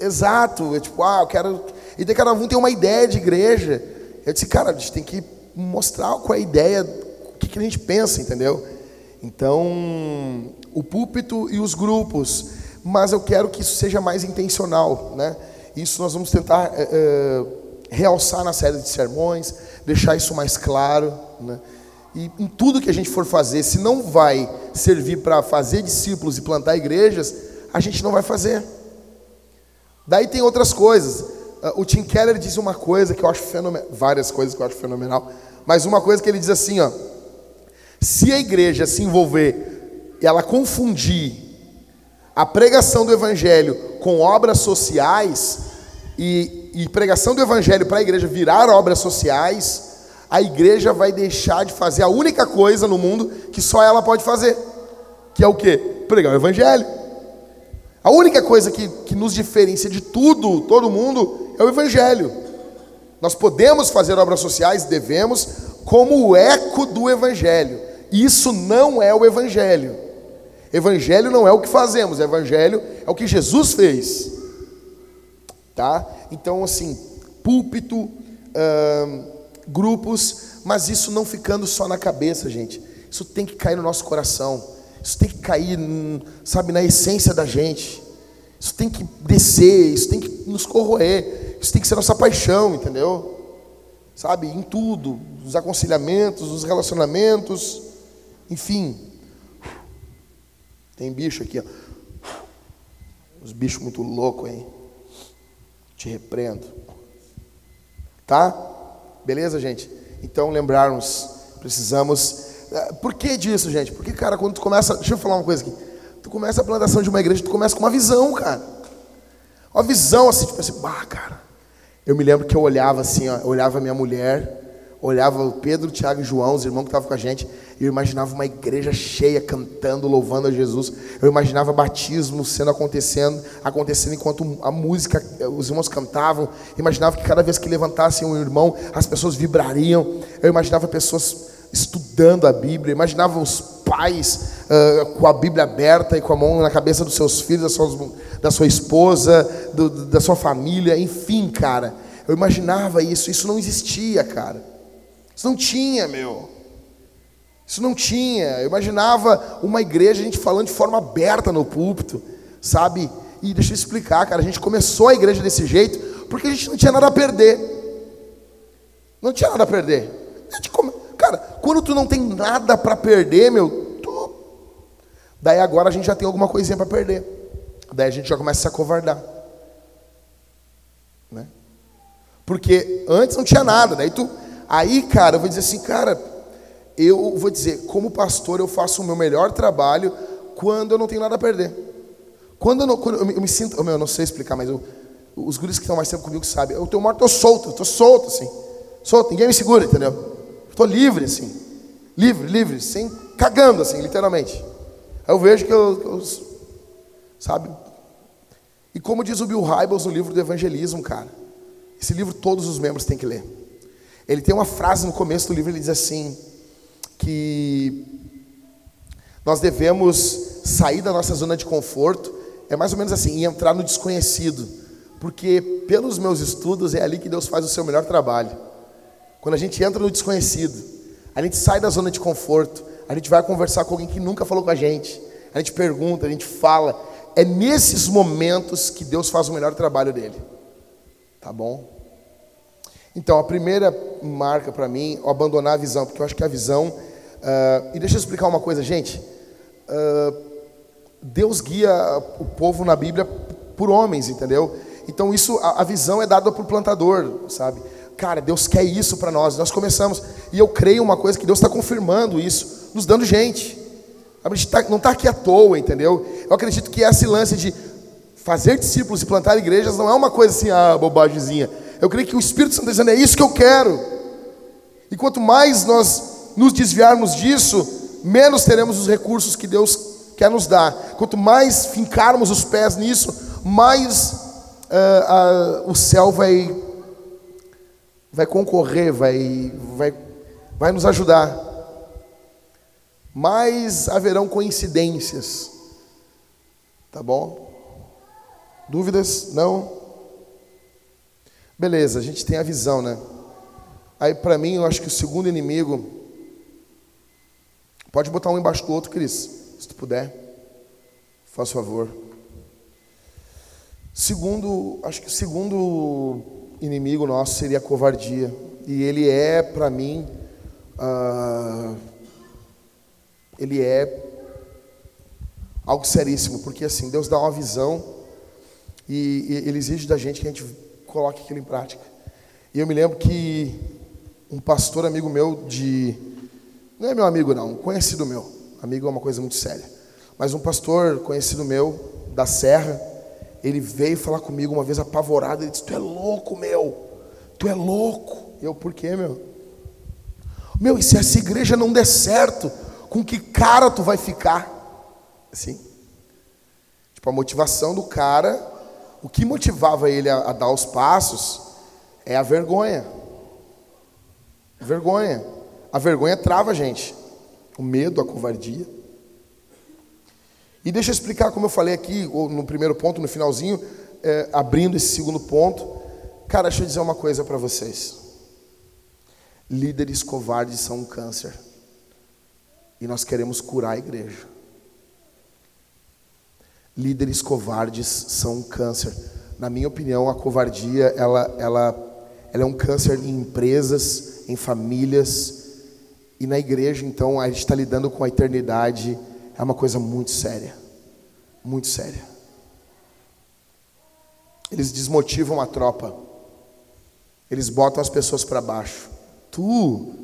exato. É tipo, ah, eu quero. E daí cada um tem uma ideia de igreja. Eu disse, cara, a gente tem que mostrar qual é a ideia, o que, que a gente pensa, entendeu? Então, o púlpito e os grupos, mas eu quero que isso seja mais intencional, né? Isso nós vamos tentar é, realçar na série de sermões, deixar isso mais claro, né? E em tudo que a gente for fazer, se não vai servir para fazer discípulos e plantar igrejas, a gente não vai fazer. Daí tem outras coisas. Ah, o Tim Keller diz uma coisa que eu acho fenomenal, várias coisas que eu acho fenomenal, mas uma coisa que ele diz assim, ó, se a igreja se envolver, ela confundir a pregação do evangelho com obras sociais e, e pregação do evangelho para a igreja virar obras sociais, a igreja vai deixar de fazer a única coisa no mundo que só ela pode fazer, que é o que? Pregar o evangelho. A única coisa que, que nos diferencia de tudo, todo mundo, é o Evangelho. Nós podemos fazer obras sociais, devemos, como o eco do Evangelho. Isso não é o Evangelho. Evangelho não é o que fazemos, Evangelho é o que Jesus fez. Tá? Então, assim, púlpito, grupos, mas isso não ficando só na cabeça, gente. Isso tem que cair no nosso coração. Isso tem que cair, sabe, na essência da gente. Isso tem que descer, isso tem que nos corroer. Isso tem que ser nossa paixão, entendeu? Sabe, em tudo, nos aconselhamentos, nos relacionamentos, enfim. Tem bicho aqui, ó. Os bichos muito loucos, hein? Te repreendo. Tá? Beleza, gente? Então, lembrarmos, precisamos. Eh, por que disso, gente? Porque, cara, quando tu começa. Deixa eu falar uma coisa aqui. Tu começa a plantação de uma igreja, tu começa com uma visão, cara. Uma visão assim, tipo assim, bah, cara. Eu me lembro que eu olhava assim, ó, eu olhava minha mulher, olhava o Pedro, Tiago e João, os irmãos que estavam com a gente, eu imaginava uma igreja cheia cantando, louvando a Jesus. Eu imaginava batismo sendo acontecendo, acontecendo enquanto a música, os irmãos cantavam. Eu imaginava que cada vez que levantassem um irmão, as pessoas vibrariam. Eu imaginava pessoas estudando a Bíblia, imaginava os pais uh, com a Bíblia aberta e com a mão na cabeça dos seus filhos, da sua, da sua esposa, do, da sua família, enfim, cara. Eu imaginava isso, isso não existia, cara. Isso não tinha, meu. Isso não tinha. Eu imaginava uma igreja, a gente falando de forma aberta no púlpito, sabe? E deixa eu explicar, cara, a gente começou a igreja desse jeito porque a gente não tinha nada a perder. Não tinha nada a perder. Cara, quando tu não tem nada para perder, meu, tu... daí agora a gente já tem alguma coisinha para perder. Daí a gente já começa a se acovardar. Né? Porque antes não tinha nada, daí tu aí, cara, eu vou dizer assim, cara, eu vou dizer, como pastor, eu faço o meu melhor trabalho quando eu não tenho nada a perder. Quando eu, não, quando eu, me, eu me sinto, eu não sei explicar, mas eu, os guris que estão mais tempo comigo sabem, eu tenho uma hora, estou solto, estou solto, assim, solto, ninguém me segura, entendeu? Estou livre, assim, livre, livre, sem, cagando, assim, literalmente. Aí eu vejo que eu, que eu sabe? E como diz o Bill Hybels no livro do Evangelismo, cara, esse livro todos os membros têm que ler. Ele tem uma frase no começo do livro, ele diz assim, que nós devemos sair da nossa zona de conforto, é mais ou menos assim, e entrar no desconhecido, porque pelos meus estudos é ali que Deus faz o seu melhor trabalho. Quando a gente entra no desconhecido, a gente sai da zona de conforto, a gente vai conversar com alguém que nunca falou com a gente, a gente pergunta, a gente fala. É nesses momentos que Deus faz o melhor trabalho dele. Tá bom? Então, a primeira marca para mim, abandonar a visão, porque eu acho que a visão Uh, e deixa eu explicar uma coisa, gente. Uh, Deus guia o povo na Bíblia por homens, entendeu? Então isso, a, a visão é dada por plantador, sabe? Cara, Deus quer isso para nós. Nós começamos e eu creio uma coisa que Deus está confirmando isso, nos dando gente. A gente tá, não está aqui à toa, entendeu? Eu acredito que esse lance de fazer discípulos e plantar igrejas não é uma coisa assim, ah, bobagemzinha. Eu creio que o Espírito Santo está dizendo, é isso que eu quero. E quanto mais nós nos desviarmos disso, menos teremos os recursos que Deus quer nos dar. Quanto mais fincarmos os pés nisso, mais uh, uh, o céu vai, vai concorrer, vai, vai, vai nos ajudar. Mais haverão coincidências. Tá bom? Dúvidas? Não? Beleza, a gente tem a visão, né? Aí, para mim, eu acho que o segundo inimigo Pode botar um embaixo do outro, Cris, se tu puder. Faz favor. Segundo, acho que o segundo inimigo nosso seria a covardia. E ele é, para mim, uh, ele é algo seríssimo, porque assim, Deus dá uma visão e, e Ele exige da gente que a gente coloque aquilo em prática. E eu me lembro que um pastor amigo meu de não é meu amigo, não, um conhecido meu. Amigo é uma coisa muito séria. Mas um pastor conhecido meu, da Serra, ele veio falar comigo uma vez apavorado. Ele disse: Tu é louco, meu. Tu é louco. Eu, por quê, meu? Meu, e se essa igreja não der certo, com que cara tu vai ficar? Assim. Tipo, a motivação do cara, o que motivava ele a, a dar os passos é a vergonha. Vergonha. A vergonha trava a gente. O medo, a covardia. E deixa eu explicar, como eu falei aqui, no primeiro ponto, no finalzinho, é, abrindo esse segundo ponto. Cara, deixa eu dizer uma coisa para vocês. Líderes covardes são um câncer. E nós queremos curar a igreja. Líderes covardes são um câncer. Na minha opinião, a covardia ela, ela, ela é um câncer em empresas, em famílias, e na igreja, então, a gente está lidando com a eternidade, é uma coisa muito séria. Muito séria. Eles desmotivam a tropa. Eles botam as pessoas para baixo. Tu,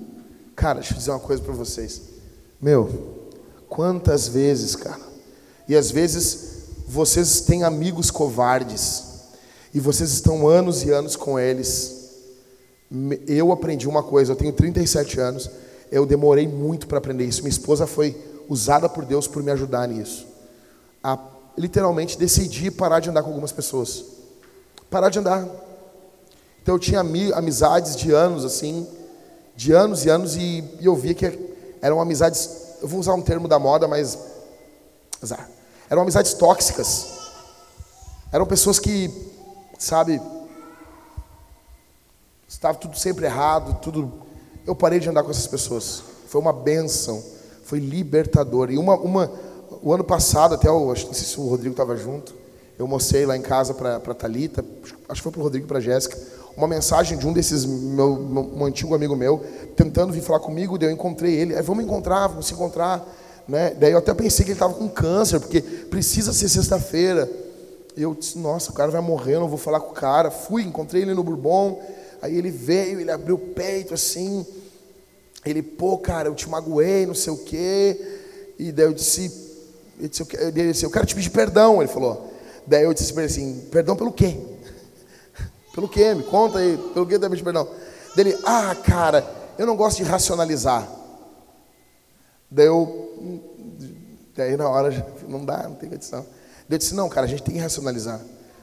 cara, deixa eu dizer uma coisa para vocês. Meu, quantas vezes, cara, e às vezes vocês têm amigos covardes, e vocês estão anos e anos com eles. Eu aprendi uma coisa, eu tenho 37 anos, eu demorei muito para aprender isso. Minha esposa foi usada por Deus por me ajudar nisso. A literalmente decidir parar de andar com algumas pessoas. Parar de andar. Então eu tinha amizades de anos assim, de anos e anos e, e eu via que eram amizades, eu vou usar um termo da moda, mas azar. Eram amizades tóxicas. Eram pessoas que, sabe, estava tudo sempre errado, tudo eu parei de andar com essas pessoas. Foi uma benção. Foi libertador. E uma, uma, o ano passado, até o, acho, não sei se o Rodrigo estava junto, eu mostrei lá em casa para a Thalita, acho que foi para o Rodrigo e para a Jéssica, uma mensagem de um desses, meu, meu, um antigo amigo meu, tentando vir falar comigo, daí eu encontrei ele, aí vamos encontrar, vamos se encontrar, né? Daí eu até pensei que ele estava com câncer, porque precisa ser sexta-feira. Eu disse, nossa, o cara vai morrer, não vou falar com o cara. Fui, encontrei ele no Bourbon, aí ele veio, ele abriu o peito assim, ele, pô, cara, eu te magoei, não sei o quê. E daí eu disse, eu disse, eu, disse, eu quero te pedir perdão. Ele falou. Daí eu disse para ele assim, perdão pelo quê? pelo quê? Me conta aí, pelo que eu pedir perdão? Dele, ah, cara, eu não gosto de racionalizar. Daí eu, daí na hora, não dá, não tem condição. Daí eu disse, não, cara, a gente tem que racionalizar.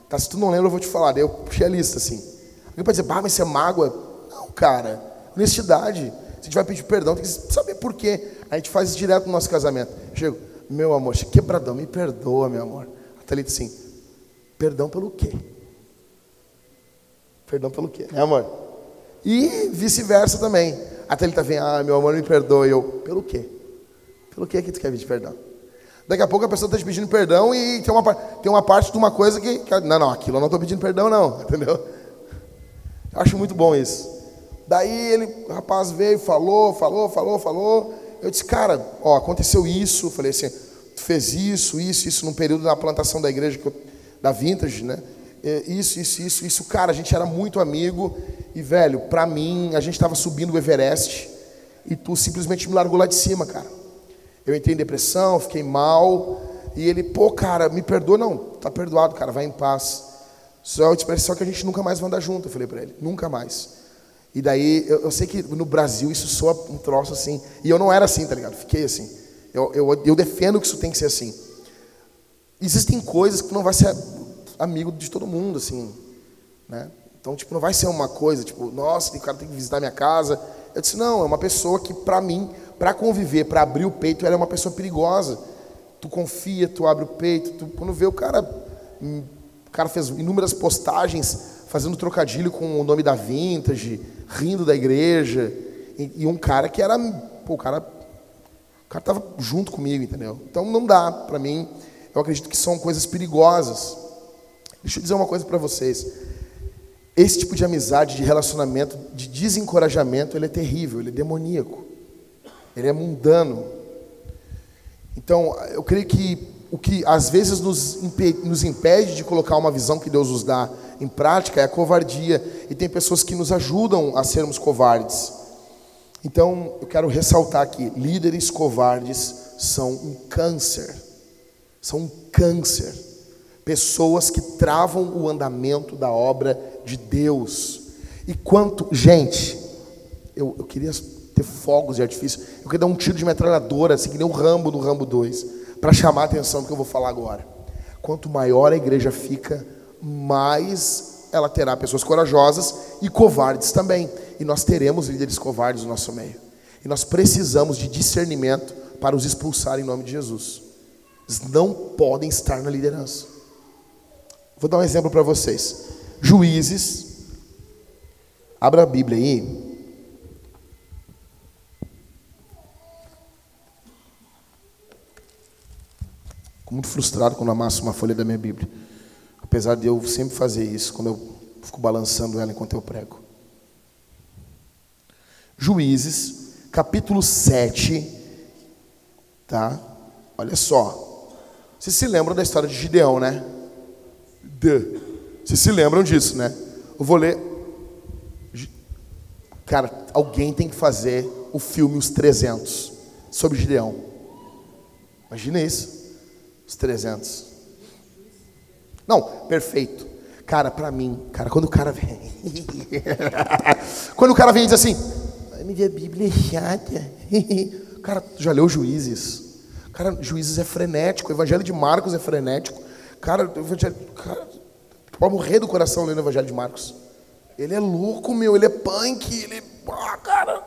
Tá, se tu não lembra, eu vou te falar. Daí eu puxei a lista assim. Alguém pode dizer, bah, mas você é mágoa? Não, cara, honestidade. A gente vai pedir perdão, tem que saber por quê. A gente faz isso direto no nosso casamento. Chego, meu amor, quebradão, me perdoa, meu amor. A Thalita assim, Perdão pelo quê? Perdão pelo quê, né, amor? E vice-versa também. Ele tá vendo, ah, meu amor, me perdoe. Eu, pelo quê? Pelo quê que tu quer pedir perdão? Daqui a pouco a pessoa está te pedindo perdão e tem uma, tem uma parte de uma coisa que, que não, não, aquilo eu não estou pedindo perdão, não, entendeu? Eu acho muito bom isso. Daí ele, o rapaz veio, falou, falou, falou, falou. Eu disse, cara, ó, aconteceu isso. Eu falei assim, tu fez isso, isso, isso, num período da plantação da igreja eu da Vintage, né? É, isso, isso, isso, isso. Cara, a gente era muito amigo. E, velho, pra mim, a gente tava subindo o Everest. E tu simplesmente me largou lá de cima, cara. Eu entrei em depressão, fiquei mal. E ele, pô, cara, me perdoa. Não, tá perdoado, cara, vai em paz. Só, só que a gente nunca mais vai andar junto, eu falei para ele. Nunca mais. E daí, eu, eu, sei que no Brasil isso soa um troço assim. E eu não era assim, tá ligado? Fiquei assim. Eu, eu, eu defendo que isso tem que ser assim. Existem coisas que não vai ser amigo de todo mundo, assim, né? Então, tipo, não vai ser uma coisa, tipo, nossa, o cara tem que visitar minha casa. Eu disse, não, é uma pessoa que, para mim, para conviver, para abrir o peito, ela é uma pessoa perigosa. Tu confia, tu abre o peito, tu, quando vê o cara, hum, o cara fez inúmeras postagens fazendo trocadilho com o nome da Vintage, rindo da igreja, e, e um cara que era, pô, o cara, o cara tava junto comigo, entendeu? Então não dá para mim. Eu acredito que são coisas perigosas. Deixa eu dizer uma coisa para vocês. Esse tipo de amizade, de relacionamento, de desencorajamento, ele é terrível, ele é demoníaco. Ele é mundano. Então, eu creio que o que às vezes nos impede, nos impede de colocar uma visão que Deus nos dá em prática é a covardia. E tem pessoas que nos ajudam a sermos covardes. Então, eu quero ressaltar aqui: líderes covardes são um câncer. São um câncer pessoas que travam o andamento da obra de Deus. E quanto, gente, eu, eu queria ter fogos de artifício, eu queria dar um tiro de metralhadora, assim que nem o Rambo no Rambo 2, para chamar a atenção do que eu vou falar agora. Quanto maior a igreja fica, mais ela terá pessoas corajosas e covardes também. E nós teremos líderes covardes no nosso meio. E nós precisamos de discernimento para os expulsar em nome de Jesus. Eles não podem estar na liderança. Vou dar um exemplo para vocês. Juízes. Abra a Bíblia aí. Fico muito frustrado quando amasso uma folha da minha Bíblia. Apesar de eu sempre fazer isso, quando eu fico balançando ela enquanto eu prego. Juízes, capítulo 7. Tá? Olha só. Vocês se lembram da história de Gideão, né? de. Vocês se lembram disso, né? Eu vou ler. Cara, alguém tem que fazer o filme Os 300 sobre Gideão. Imagina isso. Os 300. Não, perfeito. Cara, para mim, cara, quando o cara vem. quando o cara vem e diz assim: minha Bíblia é chata. cara, já leu Juízes? Cara, Juízes é frenético. O Evangelho de Marcos é frenético. Cara, o Evangelho. Cara, pode morrer do coração lendo o Evangelho de Marcos. Ele é louco, meu, ele é punk, ele. Ah, cara.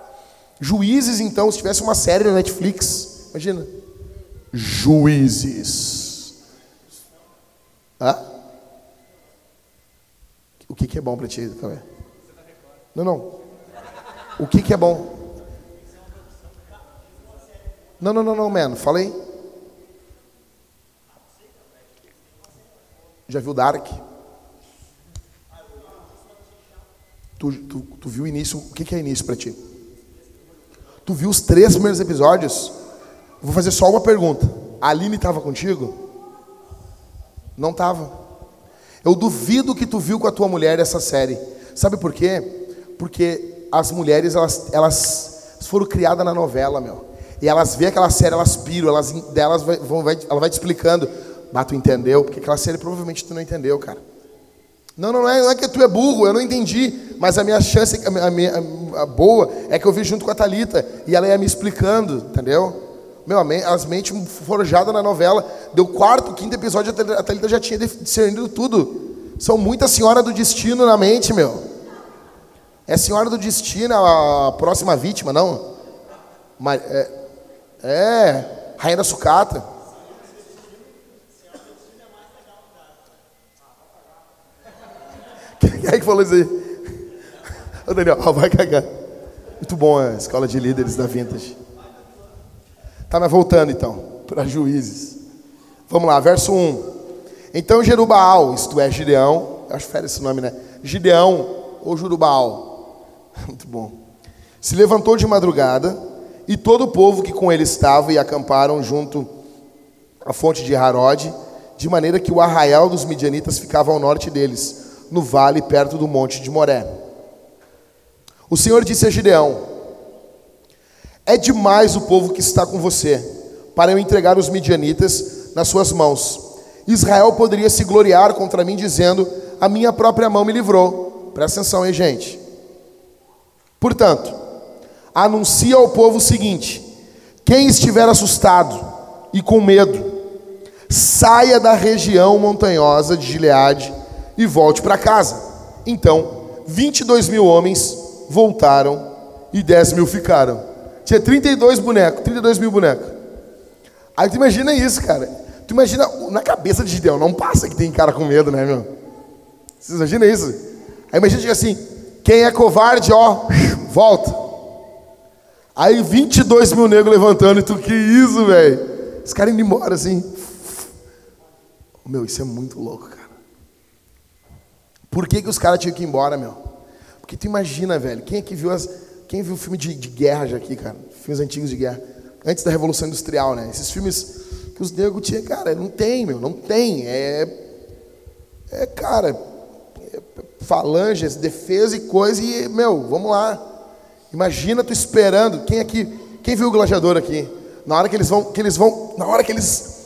Juízes, então, se tivesse uma série na Netflix, imagina. Juízes. Hã? O que, que é bom para ti, Cauê? Não, não. O que, que é bom? Não, não, não, não, mano. Falei. Já viu Dark? Tu, tu, tu viu o início? O que, que é início para ti? Tu viu os três primeiros episódios? Vou fazer só uma pergunta. A Aline estava contigo? Não estava. Eu duvido que tu viu com a tua mulher essa série. Sabe por quê? Porque as mulheres, elas, elas foram criadas na novela, meu. E elas vê aquela série, elas piram, elas, delas vão, vai, ela vai te explicando. Mas tu entendeu? Porque aquela série provavelmente tu não entendeu, cara. Não, não é, não é que tu é burro, eu não entendi. Mas a minha chance, a minha, a boa, é que eu vi junto com a Talita e ela ia me explicando, entendeu? Meu, as mentes forjadas na novela. Deu quarto, quinto episódio, a Thalita já tinha discernido tudo. São muitas senhoras do destino na mente, meu. É senhora do destino a próxima vítima, não? É, é, rainha da sucata. Quem é que falou isso aí? Ô Daniel, vai cagar. Muito bom a escola de líderes da Vintage. Tá, voltando então, para juízes. Vamos lá, verso 1. Então Jerubaal, isto é, Gideão, acho fera esse nome, né? Gideão ou Jurubaal. Muito bom. Se levantou de madrugada e todo o povo que com ele estava e acamparam junto à fonte de Harod, de maneira que o arraial dos midianitas ficava ao norte deles, no vale perto do monte de Moré. O Senhor disse a Gideão: é demais o povo que está com você, para eu entregar os midianitas nas suas mãos. Israel poderia se gloriar contra mim, dizendo: A minha própria mão me livrou. Presta atenção aí, gente. Portanto, anuncia ao povo o seguinte: quem estiver assustado e com medo, saia da região montanhosa de Gileade e volte para casa. Então, 22 mil homens voltaram e 10 mil ficaram. Tinha 32 bonecos, 32 mil bonecos. Aí tu imagina isso, cara. Tu imagina, na cabeça de Gideão, não passa que tem cara com medo, né, meu? Vocês imaginam isso? Aí imagina assim, quem é covarde, ó, volta. Aí 22 mil negros levantando, e tu, que isso, velho? Os caras indo embora, assim. Meu, isso é muito louco, cara. Por que, que os caras tinham que ir embora, meu? Porque tu imagina, velho, quem é que viu as quem viu filme de, de guerra já aqui, cara? Filmes antigos de guerra. Antes da Revolução Industrial, né? Esses filmes que os negros tinham, cara, não tem, meu, não tem. É. É, cara. É falanges, defesa e coisa, e, meu, vamos lá. Imagina tu esperando. Quem aqui. Quem viu o gladiador aqui? Na hora que eles vão. Que eles vão na hora que eles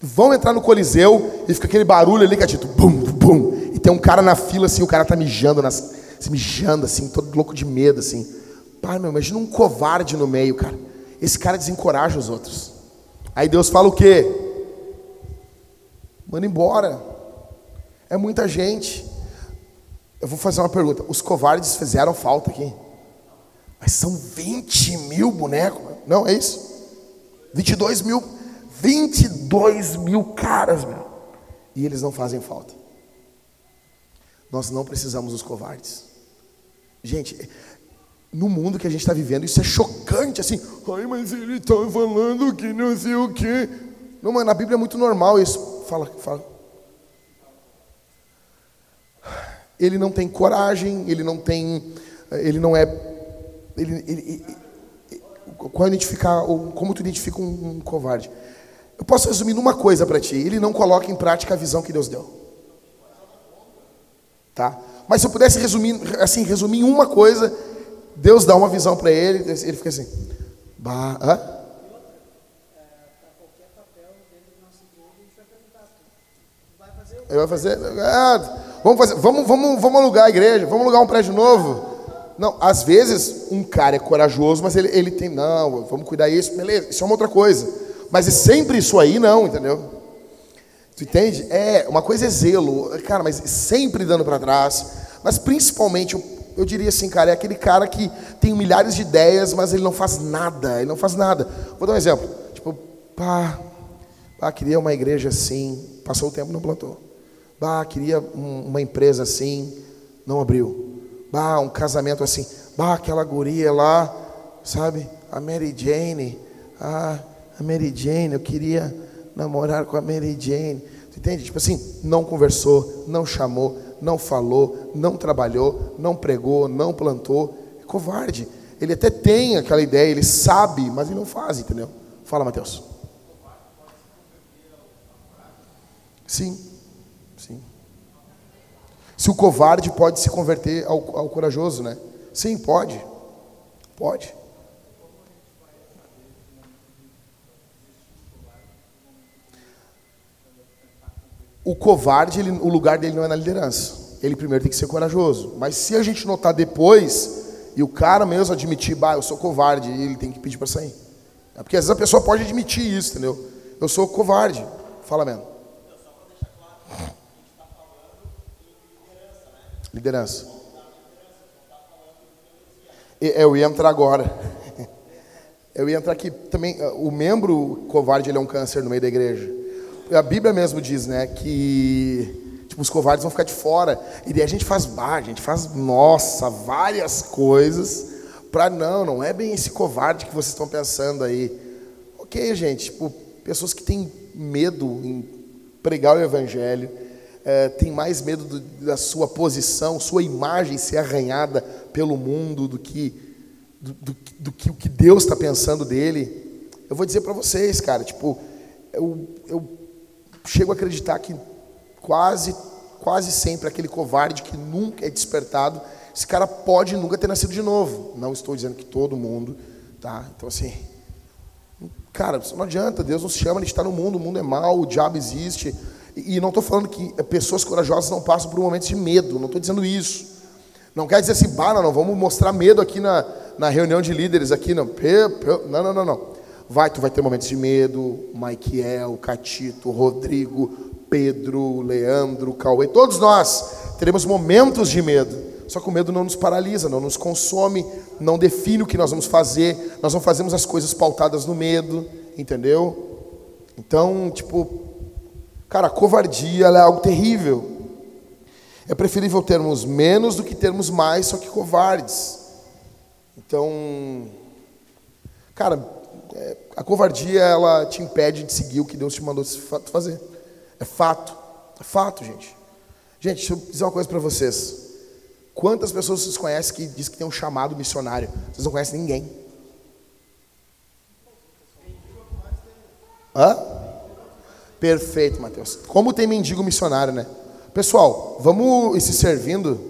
vão entrar no Coliseu e fica aquele barulho ali, catito, é bum, bum, e tem um cara na fila assim, o cara tá mijando, nas, se mijando assim, todo louco de medo assim. Pai, meu, imagina um covarde no meio, cara. Esse cara desencoraja os outros. Aí Deus fala o quê? Manda embora. É muita gente. Eu vou fazer uma pergunta. Os covardes fizeram falta aqui. Mas são 20 mil bonecos. Não, é isso? 22 mil. 22 mil caras, meu. E eles não fazem falta. Nós não precisamos dos covardes. Gente, no mundo que a gente está vivendo, isso é chocante, assim, ai, mas ele está falando que não sei o quê. Não, mas na Bíblia é muito normal isso. Fala, fala. Ele não tem coragem, ele não tem, ele não é, ele, ele, ele qual identificar, como tu identifica um, um covarde? Eu posso resumir numa coisa para ti, ele não coloca em prática a visão que Deus deu. Tá? Mas se eu pudesse resumir, assim, resumir uma coisa, Deus dá uma visão para ele, ele fica assim. Bah, hã? Ele vai fazer. Ah, vamos, fazer vamos, vamos, vamos alugar a igreja, vamos alugar um prédio novo. Não, às vezes um cara é corajoso, mas ele, ele tem. Não, vamos cuidar disso, beleza, isso é uma outra coisa. Mas é sempre isso aí, não, entendeu? Tu entende? É, uma coisa é zelo, cara, mas sempre dando para trás. Mas principalmente o eu diria assim, cara, é aquele cara que tem milhares de ideias, mas ele não faz nada, ele não faz nada. Vou dar um exemplo. Tipo, pá, pá queria uma igreja assim, passou o tempo não plantou. Bah, queria um, uma empresa assim, não abriu. Bah, um casamento assim. Bah, aquela guria lá, sabe? A Mary Jane. Ah, a Mary Jane, eu queria namorar com a Mary Jane. Você entende? Tipo assim, não conversou, não chamou, não falou, não trabalhou, não pregou, não plantou. É covarde. Ele até tem aquela ideia, ele sabe, mas ele não faz, entendeu? Fala, Mateus. Sim, sim. Se o covarde pode se converter ao, ao corajoso, né? Sim, pode. Pode. O covarde, ele, o lugar dele não é na liderança. Ele primeiro tem que ser corajoso. Mas se a gente notar depois, e o cara mesmo admitir, bah, eu sou covarde, ele tem que pedir para sair. É porque às vezes a pessoa pode admitir isso, entendeu? Eu sou covarde. Fala mesmo. Liderança. Eu ia entrar agora. Eu ia entrar aqui também. O membro covarde ele é um câncer no meio da igreja. A Bíblia mesmo diz, né, que tipo, os covardes vão ficar de fora. E daí a gente faz bar, a gente faz, nossa, várias coisas para não, não é bem esse covarde que vocês estão pensando aí. Ok, gente, tipo, pessoas que têm medo em pregar o evangelho, é, tem mais medo do, da sua posição, sua imagem ser arranhada pelo mundo do que do, do, do que o que Deus está pensando dele. Eu vou dizer para vocês, cara, tipo, eu, eu chego a acreditar que quase, quase sempre aquele covarde que nunca é despertado, esse cara pode nunca ter nascido de novo. Não estou dizendo que todo mundo, tá? Então assim, cara, não adianta, Deus nos chama, a gente está no mundo, o mundo é mau, o diabo existe. E não estou falando que pessoas corajosas não passam por momentos de medo, não estou dizendo isso. Não quer dizer assim, bah, não, vamos mostrar medo aqui na, na reunião de líderes, aqui, não. Não, não, não, não. Vai, tu vai ter momentos de medo, Maiquiel, Catito, Rodrigo, Pedro, Leandro, Cauê, todos nós teremos momentos de medo. Só que o medo não nos paralisa, não nos consome, não define o que nós vamos fazer. Nós não fazemos as coisas pautadas no medo, entendeu? Então, tipo, cara, a covardia é algo terrível. É preferível termos menos do que termos mais, só que covardes. Então, cara, é, a covardia ela te impede de seguir o que Deus te mandou fazer. É fato. É fato, gente. Gente, deixa eu dizer uma coisa para vocês. Quantas pessoas vocês conhecem que diz que tem um chamado missionário? Vocês não conhecem ninguém. Hã? Perfeito, Mateus. Como tem mendigo missionário, né? Pessoal, vamos ir se servindo.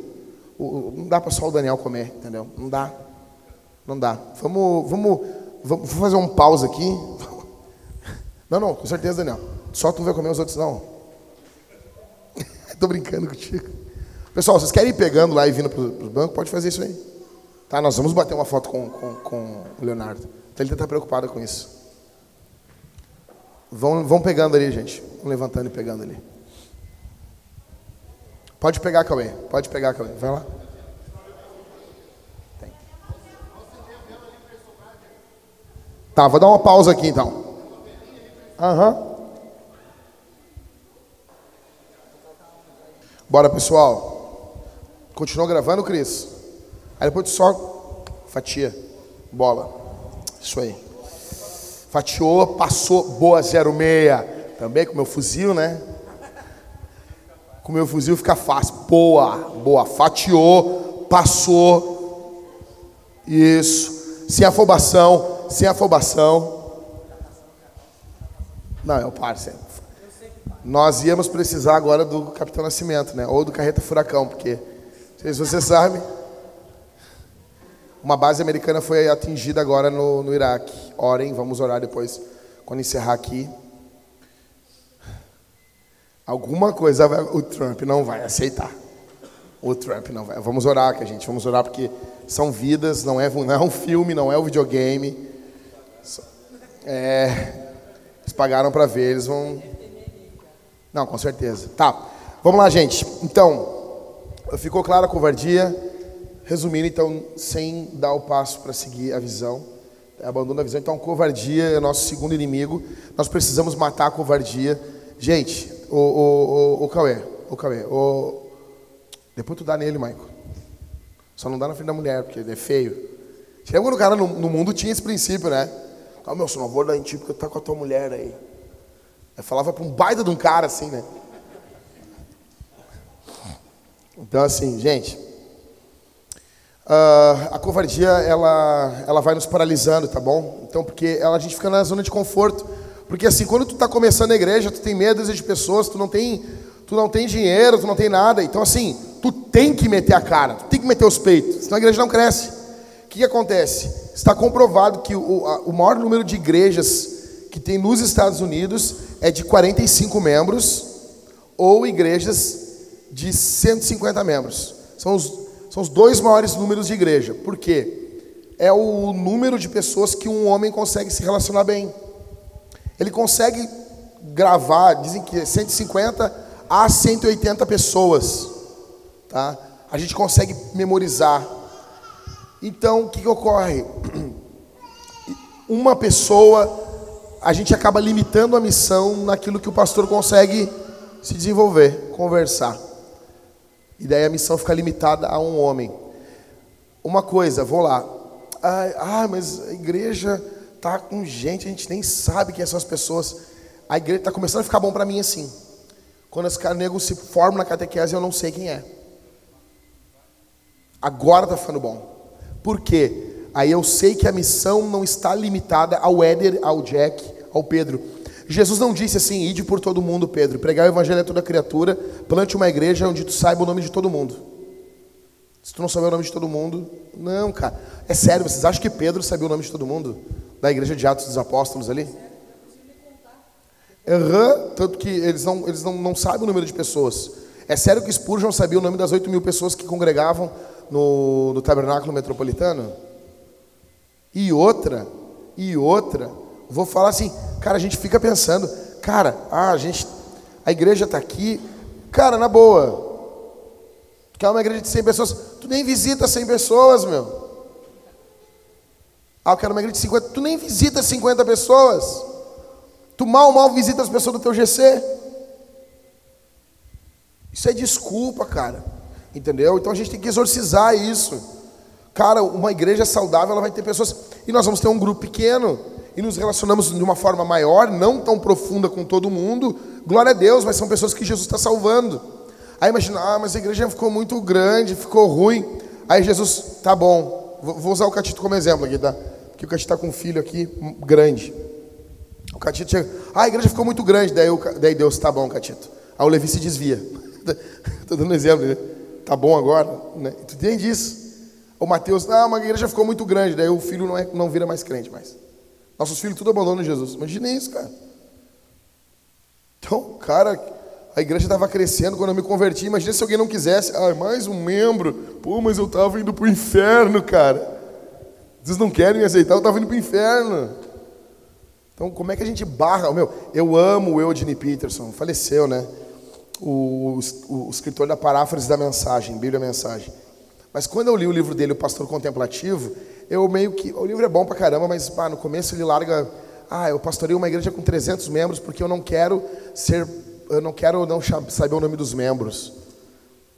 Não dá para só o Daniel comer, entendeu? Não dá. Não dá. Vamos, vamos Vamos fazer um pausa aqui. Não, não, com certeza, Daniel. Só tu vai comer os outros, não. Estou brincando contigo. Pessoal, vocês querem ir pegando lá e vindo para o banco? Pode fazer isso aí. Tá, nós vamos bater uma foto com, com, com o Leonardo. Então ele está preocupado com isso. Vão, vão pegando ali, gente. Vão levantando e pegando ali. Pode pegar, Cauê. Pode pegar, Cauê. Vai lá. Tá, vou dar uma pausa aqui então. Aham. Uhum. Bora, pessoal. Continuou gravando, Cris? Aí depois só fatia. Bola. Isso aí. Fatiou, passou. Boa 06. Também com meu fuzil, né? Com meu fuzil fica fácil. Boa, boa. Fatiou, passou. Isso. Sem afobação sem afobação. Não, é o parceiro. Nós íamos precisar agora do Capitão Nascimento, né? Ou do Carreta Furacão, porque, não sei se você sabe, uma base americana foi atingida agora no, no Iraque. Orem, vamos orar depois, quando encerrar aqui. Alguma coisa vai, o Trump não vai aceitar. O Trump não vai. Vamos orar, que a gente, vamos orar porque são vidas, não é, não é um filme, não é um videogame. É, eles pagaram para ver, eles vão. Não, com certeza. Tá, vamos lá, gente. Então, ficou clara a covardia. Resumindo, então, sem dar o passo para seguir a visão, abandona a visão. Então, covardia é nosso segundo inimigo. Nós precisamos matar a covardia. Gente, o, o, o, o Cauê, o Cauê, o... depois tu dá nele, Maico. Só não dá na frente da mulher, porque ele é feio. Lembra quando o cara no, no mundo tinha esse princípio, né? Ah, meu, só não vou dar em ti porque tá com a tua mulher aí. Aí falava para um baita de um cara assim, né? Então, assim, gente, uh, a covardia, ela, ela vai nos paralisando, tá bom? Então, porque ela, a gente fica na zona de conforto. Porque, assim, quando tu está começando a igreja, tu tem medo de pessoas, tu não tem, tu não tem dinheiro, tu não tem nada. Então, assim, tu tem que meter a cara, tu tem que meter os peitos, senão a igreja não cresce. O que, acontece? Está comprovado que o, a, o maior número de igrejas que tem nos Estados Unidos é de 45 membros ou igrejas de 150 membros. São os, são os dois maiores números de igreja. Por quê? É o número de pessoas que um homem consegue se relacionar bem. Ele consegue gravar, dizem que 150 a 180 pessoas. Tá? A gente consegue memorizar. Então, o que, que ocorre? Uma pessoa, a gente acaba limitando a missão naquilo que o pastor consegue se desenvolver, conversar. E daí a missão fica limitada a um homem. Uma coisa, vou lá. Ah, mas a igreja tá com gente, a gente nem sabe quem são as pessoas. A igreja está começando a ficar bom para mim assim. Quando esse nego se forma na catequese, eu não sei quem é. Agora está ficando bom. Por quê? Aí eu sei que a missão não está limitada ao Éder, ao Jack, ao Pedro. Jesus não disse assim: ide por todo mundo, Pedro, pregar o evangelho a toda criatura, plante uma igreja onde tu saiba o nome de todo mundo. Se tu não souber o nome de todo mundo, não, cara. É sério, vocês acham que Pedro sabia o nome de todo mundo? Da igreja de Atos dos Apóstolos ali? Uhum, tanto que eles, não, eles não, não sabem o número de pessoas. É sério que Spurgeon sabia o nome das 8 mil pessoas que congregavam no, no tabernáculo metropolitano? E outra, e outra, vou falar assim, cara, a gente fica pensando, cara, ah, a gente, a igreja está aqui, cara, na boa. Tu quer uma igreja de 100 pessoas? Tu nem visita 100 pessoas, meu. Ah, eu quero uma igreja de 50. Tu nem visita 50 pessoas. Tu mal, mal visita as pessoas do teu GC. Isso é desculpa, cara. Entendeu? Então a gente tem que exorcizar isso. Cara, uma igreja saudável, ela vai ter pessoas. E nós vamos ter um grupo pequeno e nos relacionamos de uma forma maior, não tão profunda com todo mundo, glória a Deus, mas são pessoas que Jesus está salvando. Aí imagina, ah, mas a igreja ficou muito grande, ficou ruim. Aí Jesus, tá bom, vou usar o Catito como exemplo aqui, tá? Porque o Catito está com um filho aqui grande. O Catito chega, ah, a igreja ficou muito grande, daí, o, daí Deus, tá bom, Catito. Aí o Levi se desvia. Estou dando um exemplo, né? Tá bom agora? Né? Tu entende isso? O Mateus, ah, uma igreja ficou muito grande, daí o filho não, é, não vira mais crente mais. Nossos filhos tudo abandonam Jesus. Imagina isso, cara. Então, cara, a igreja estava crescendo quando eu me converti. Imagina se alguém não quisesse. Ah, mais um membro. Pô, mas eu estava indo para o inferno, cara. Vocês não querem me aceitar, eu estava indo para o inferno. Então, como é que a gente barra? Meu, eu amo o Eugene Peterson, faleceu, né? O, o, escritor da paráfrase da mensagem, Bíblia Mensagem. Mas quando eu li o livro dele, O Pastor Contemplativo, eu meio que. O livro é bom pra caramba, mas pá, no começo ele larga. Ah, eu pastorei uma igreja com 300 membros porque eu não quero ser. Eu não quero não saber o nome dos membros.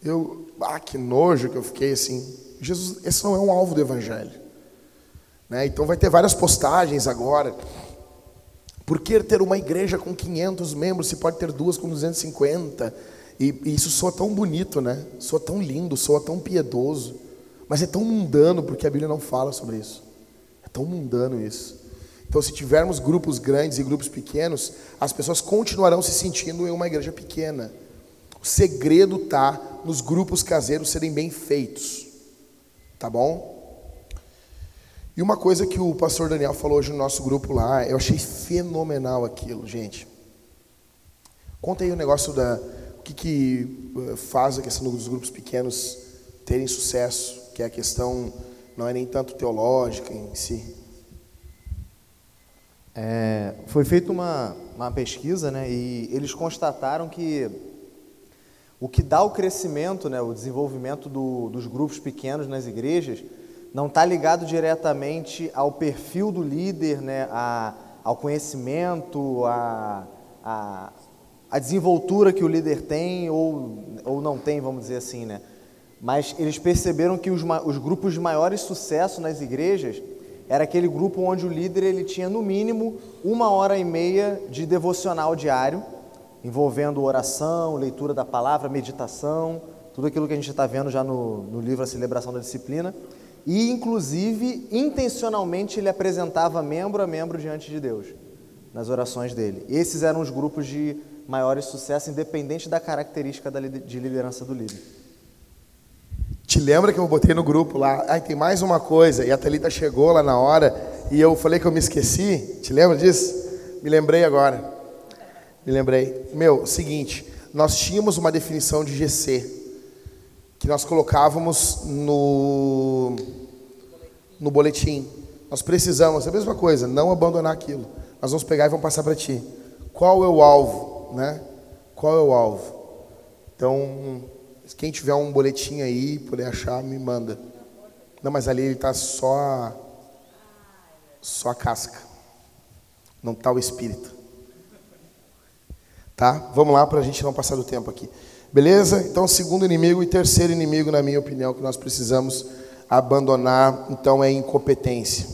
Eu. Ah, que nojo que eu fiquei assim. Jesus, esse não é um alvo do evangelho. Né? Então vai ter várias postagens agora. Por que ter uma igreja com 500 membros se pode ter duas com 250? E, e isso soa tão bonito, né? Soa tão lindo, soa tão piedoso. Mas é tão mundano porque a Bíblia não fala sobre isso. É tão mundano isso. Então, se tivermos grupos grandes e grupos pequenos, as pessoas continuarão se sentindo em uma igreja pequena. O segredo está nos grupos caseiros serem bem feitos. Tá bom? E uma coisa que o pastor Daniel falou hoje no nosso grupo lá, eu achei fenomenal aquilo, gente. Conta aí o negócio da. O que, que eh, faz a questão dos grupos pequenos terem sucesso que a questão não é nem tanto teológica em si. É, foi feita uma, uma pesquisa, né, e eles constataram que o que dá o crescimento, né, o desenvolvimento do, dos grupos pequenos nas igrejas, não está ligado diretamente ao perfil do líder, né, a, ao conhecimento, a, a, a desenvoltura que o líder tem ou, ou não tem, vamos dizer assim, né? mas eles perceberam que os, os grupos de maiores sucesso nas igrejas era aquele grupo onde o líder ele tinha no mínimo uma hora e meia de devocional diário, envolvendo oração, leitura da palavra, meditação, tudo aquilo que a gente está vendo já no, no livro A Celebração da Disciplina. E, inclusive, intencionalmente ele apresentava membro a membro diante de Deus, nas orações dele. Esses eram os grupos de maiores sucesso, independente da característica de liderança do líder. Te lembra que eu botei no grupo lá? Ai, tem mais uma coisa. E a Thalita chegou lá na hora e eu falei que eu me esqueci. Te lembra disso? Me lembrei agora. Me lembrei. Meu, seguinte, nós tínhamos uma definição de GC que nós colocávamos no no boletim. Nós precisamos, é a mesma coisa, não abandonar aquilo. Nós vamos pegar e vamos passar para ti. Qual é o alvo, né? Qual é o alvo? Então, quem tiver um boletim aí, puder achar, me manda. Não, mas ali ele está só só a casca. Não está o espírito. Tá? Vamos lá para a gente não passar do tempo aqui. Beleza? Então, segundo inimigo e terceiro inimigo, na minha opinião, que nós precisamos abandonar, então, é incompetência.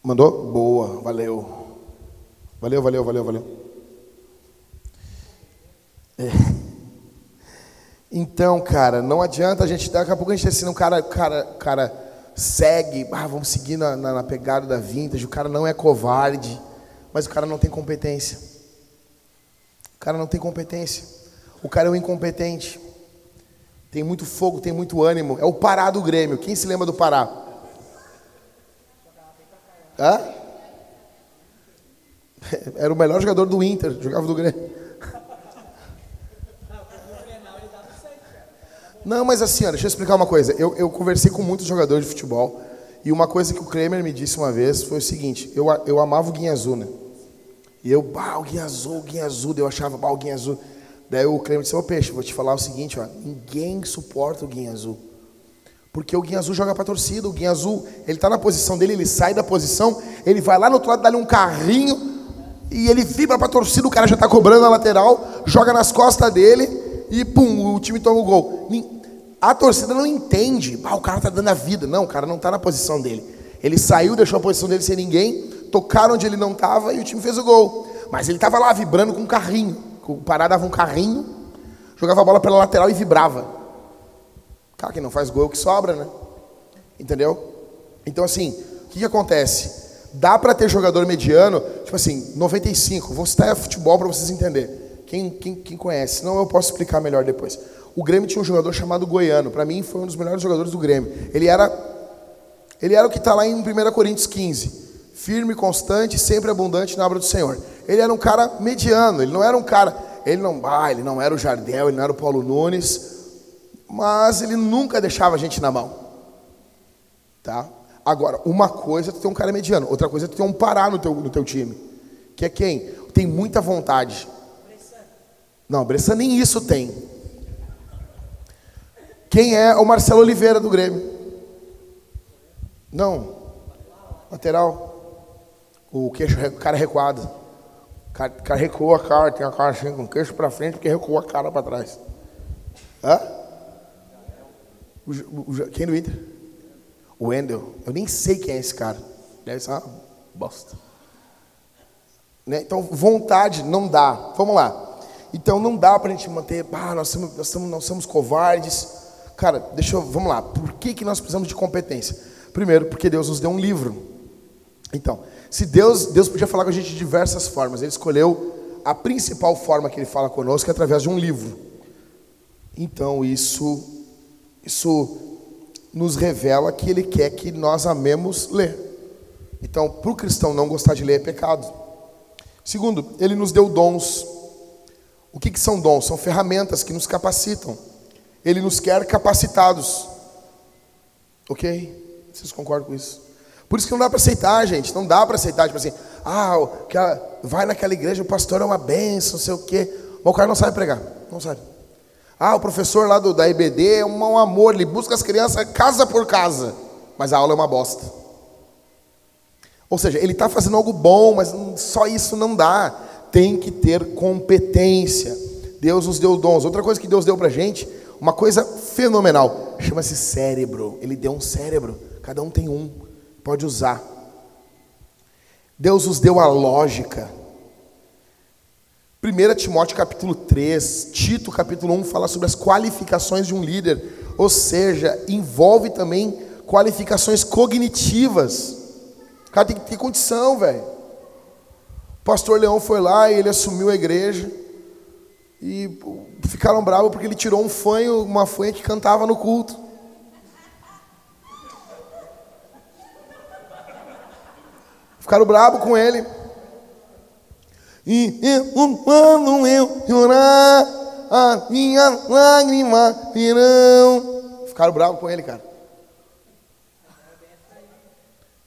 Mandou? Boa, valeu. Valeu, valeu, valeu, valeu. É. Então, cara, não adianta a gente. Daqui a pouco a gente ensina um cara, cara, cara segue, ah, vamos seguir na, na, na pegada da vintage. O cara não é covarde, mas o cara não tem competência. Cara não tem competência. O cara é um incompetente. Tem muito fogo, tem muito ânimo. É o Pará do Grêmio. Quem se lembra do Pará? Hã? Era o melhor jogador do Inter, jogava do Grêmio. Não, mas assim, deixa eu explicar uma coisa. Eu, eu conversei com muitos jogadores de futebol e uma coisa que o Kramer me disse uma vez foi o seguinte: eu, eu amava o Guinha Azul, né? E eu, Guinha Azul, Guinha Azul, eu achava, Guinha Azul. Daí o Kramer disse: Ô Peixe, vou te falar o seguinte, ó, ninguém suporta o Guinha Azul. Porque o Guinha Azul joga para torcida, o Guinha Azul, ele está na posição dele, ele sai da posição, ele vai lá no outro lado, dá-lhe um carrinho e ele vibra para torcida, o cara já está cobrando a lateral, joga nas costas dele e pum, o time toma o gol. A torcida não entende, ah, o cara está dando a vida. Não, o cara não está na posição dele. Ele saiu, deixou a posição dele sem ninguém, tocaram onde ele não estava e o time fez o gol. Mas ele estava lá vibrando com um carrinho. O Pará dava um carrinho, jogava a bola pela lateral e vibrava. Cara, quem não faz gol é o que sobra, né? Entendeu? Então, assim, o que, que acontece? Dá para ter jogador mediano, tipo assim, 95. Vou citar futebol para vocês entenderem. Quem, quem, quem conhece? Senão eu posso explicar melhor depois. O Grêmio tinha um jogador chamado Goiano. Para mim, foi um dos melhores jogadores do Grêmio. Ele era, ele era o que está lá em 1 Coríntios 15. Firme, constante, sempre abundante na obra do Senhor. Ele era um cara mediano. Ele não era um cara... Ele não, ah, ele não era o Jardel, ele não era o Paulo Nunes. Mas ele nunca deixava a gente na mão. Tá? Agora, uma coisa é tu ter um cara mediano. Outra coisa é tu ter um Pará no teu, no teu time. Que é quem? Tem muita vontade não, Bressan nem isso tem. Quem é o Marcelo Oliveira do Grêmio? Não. Lateral. O queixo, o cara recuado. O cara, o cara recuou a cara, tem a cara assim com o queixo para frente porque recuou a cara para trás. Hã? O, o, quem do Inter? O Wendel. Eu nem sei quem é esse cara. Deve ser uma bosta. Né? Então, vontade não dá. Vamos lá. Então não dá para a gente manter, ah, nós, somos, nós, somos, nós somos covardes. Cara, deixa eu, vamos lá. Por que, que nós precisamos de competência? Primeiro, porque Deus nos deu um livro. Então, se Deus, Deus podia falar com a gente de diversas formas, Ele escolheu a principal forma que Ele fala conosco é através de um livro. Então isso, isso nos revela que Ele quer que nós amemos ler. Então, para o cristão não gostar de ler é pecado. Segundo, Ele nos deu dons. O que, que são dons? São ferramentas que nos capacitam. Ele nos quer capacitados. Ok? Vocês concordam com isso? Por isso que não dá para aceitar, gente. Não dá para aceitar, tipo assim, ah, vai naquela igreja, o pastor é uma benção, não sei o quê. Mas o cara não sabe pregar. Não sabe. Ah, o professor lá do, da IBD é um, um amor, ele busca as crianças casa por casa. Mas a aula é uma bosta. Ou seja, ele está fazendo algo bom, mas só isso não dá tem que ter competência. Deus nos deu dons. Outra coisa que Deus deu para gente, uma coisa fenomenal: chama-se cérebro. Ele deu um cérebro. Cada um tem um. Pode usar. Deus nos deu a lógica. 1 Timóteo capítulo 3, Tito capítulo 1 fala sobre as qualificações de um líder, ou seja, envolve também qualificações cognitivas. O cara tem que ter condição, velho. O pastor Leão foi lá e ele assumiu a igreja. E ficaram bravos porque ele tirou um fanho, uma fanha que cantava no culto. Ficaram bravos com ele. E eu, quando eu chorar, a minha lágrima virão. Ficaram bravos com ele, cara.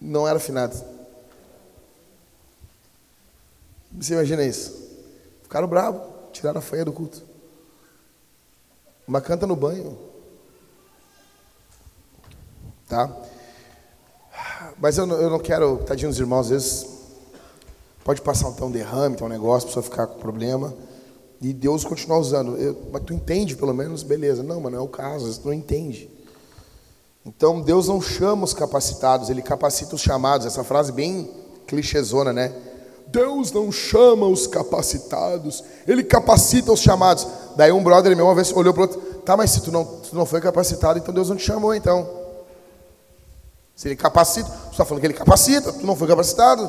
Não era afinado. Você imagina isso? Ficaram bravos, tiraram a fanha do culto. Uma canta no banho. Tá? Mas eu não, eu não quero, tadinho dos irmãos, às vezes pode passar um derrame, um negócio, a pessoa ficar com problema. E Deus continuar usando. Eu, mas tu entende pelo menos? Beleza. Não, mas não é o caso, tu não entende. Então Deus não chama os capacitados, Ele capacita os chamados. Essa frase bem clichêzona, né? Deus não chama os capacitados, Ele capacita os chamados. Daí um brother meu uma vez olhou para o outro, tá, mas se tu não, tu não foi capacitado, então Deus não te chamou, então. Se ele capacita, você está falando que ele capacita, tu não foi capacitado.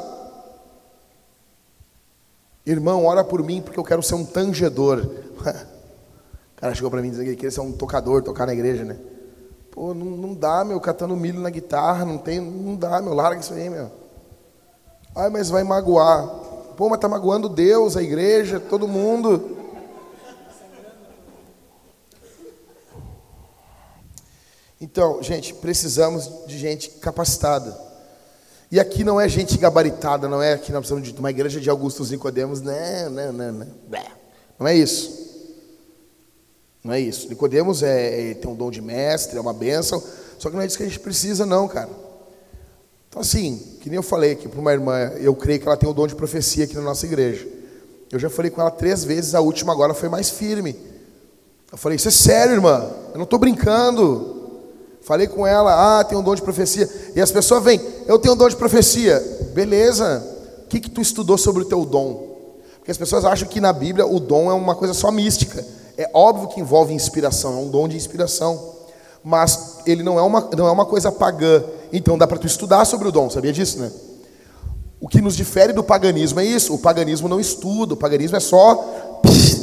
Irmão, ora por mim porque eu quero ser um tangedor. O cara chegou para mim dizendo que ele queria ser um tocador, tocar na igreja, né? Pô, não, não dá, meu, catando milho na guitarra, não tem, não dá, meu, larga isso aí, meu. Ai, mas vai magoar. Pô, mas tá magoando Deus, a igreja, todo mundo. Então, gente, precisamos de gente capacitada. E aqui não é gente gabaritada, não é aqui nós precisamos de uma igreja de Augustos Nicodemos, não, não, não, não. Não é isso. Não é isso. Nicodemos é, é, tem um dom de mestre, é uma bênção, só que não é isso que a gente precisa, não, cara. Então, assim, que nem eu falei aqui para uma irmã, eu creio que ela tem o dom de profecia aqui na nossa igreja. Eu já falei com ela três vezes, a última agora foi mais firme. Eu falei, isso é sério, irmã, eu não estou brincando. Falei com ela, ah, tem um dom de profecia. E as pessoas vêm, eu tenho um dom de profecia. Beleza. O que, que tu estudou sobre o teu dom? Porque as pessoas acham que na Bíblia o dom é uma coisa só mística. É óbvio que envolve inspiração, é um dom de inspiração. Mas ele não é uma, não é uma coisa pagã. Então dá para tu estudar sobre o dom, sabia disso, né? O que nos difere do paganismo é isso. O paganismo não estuda, o paganismo é só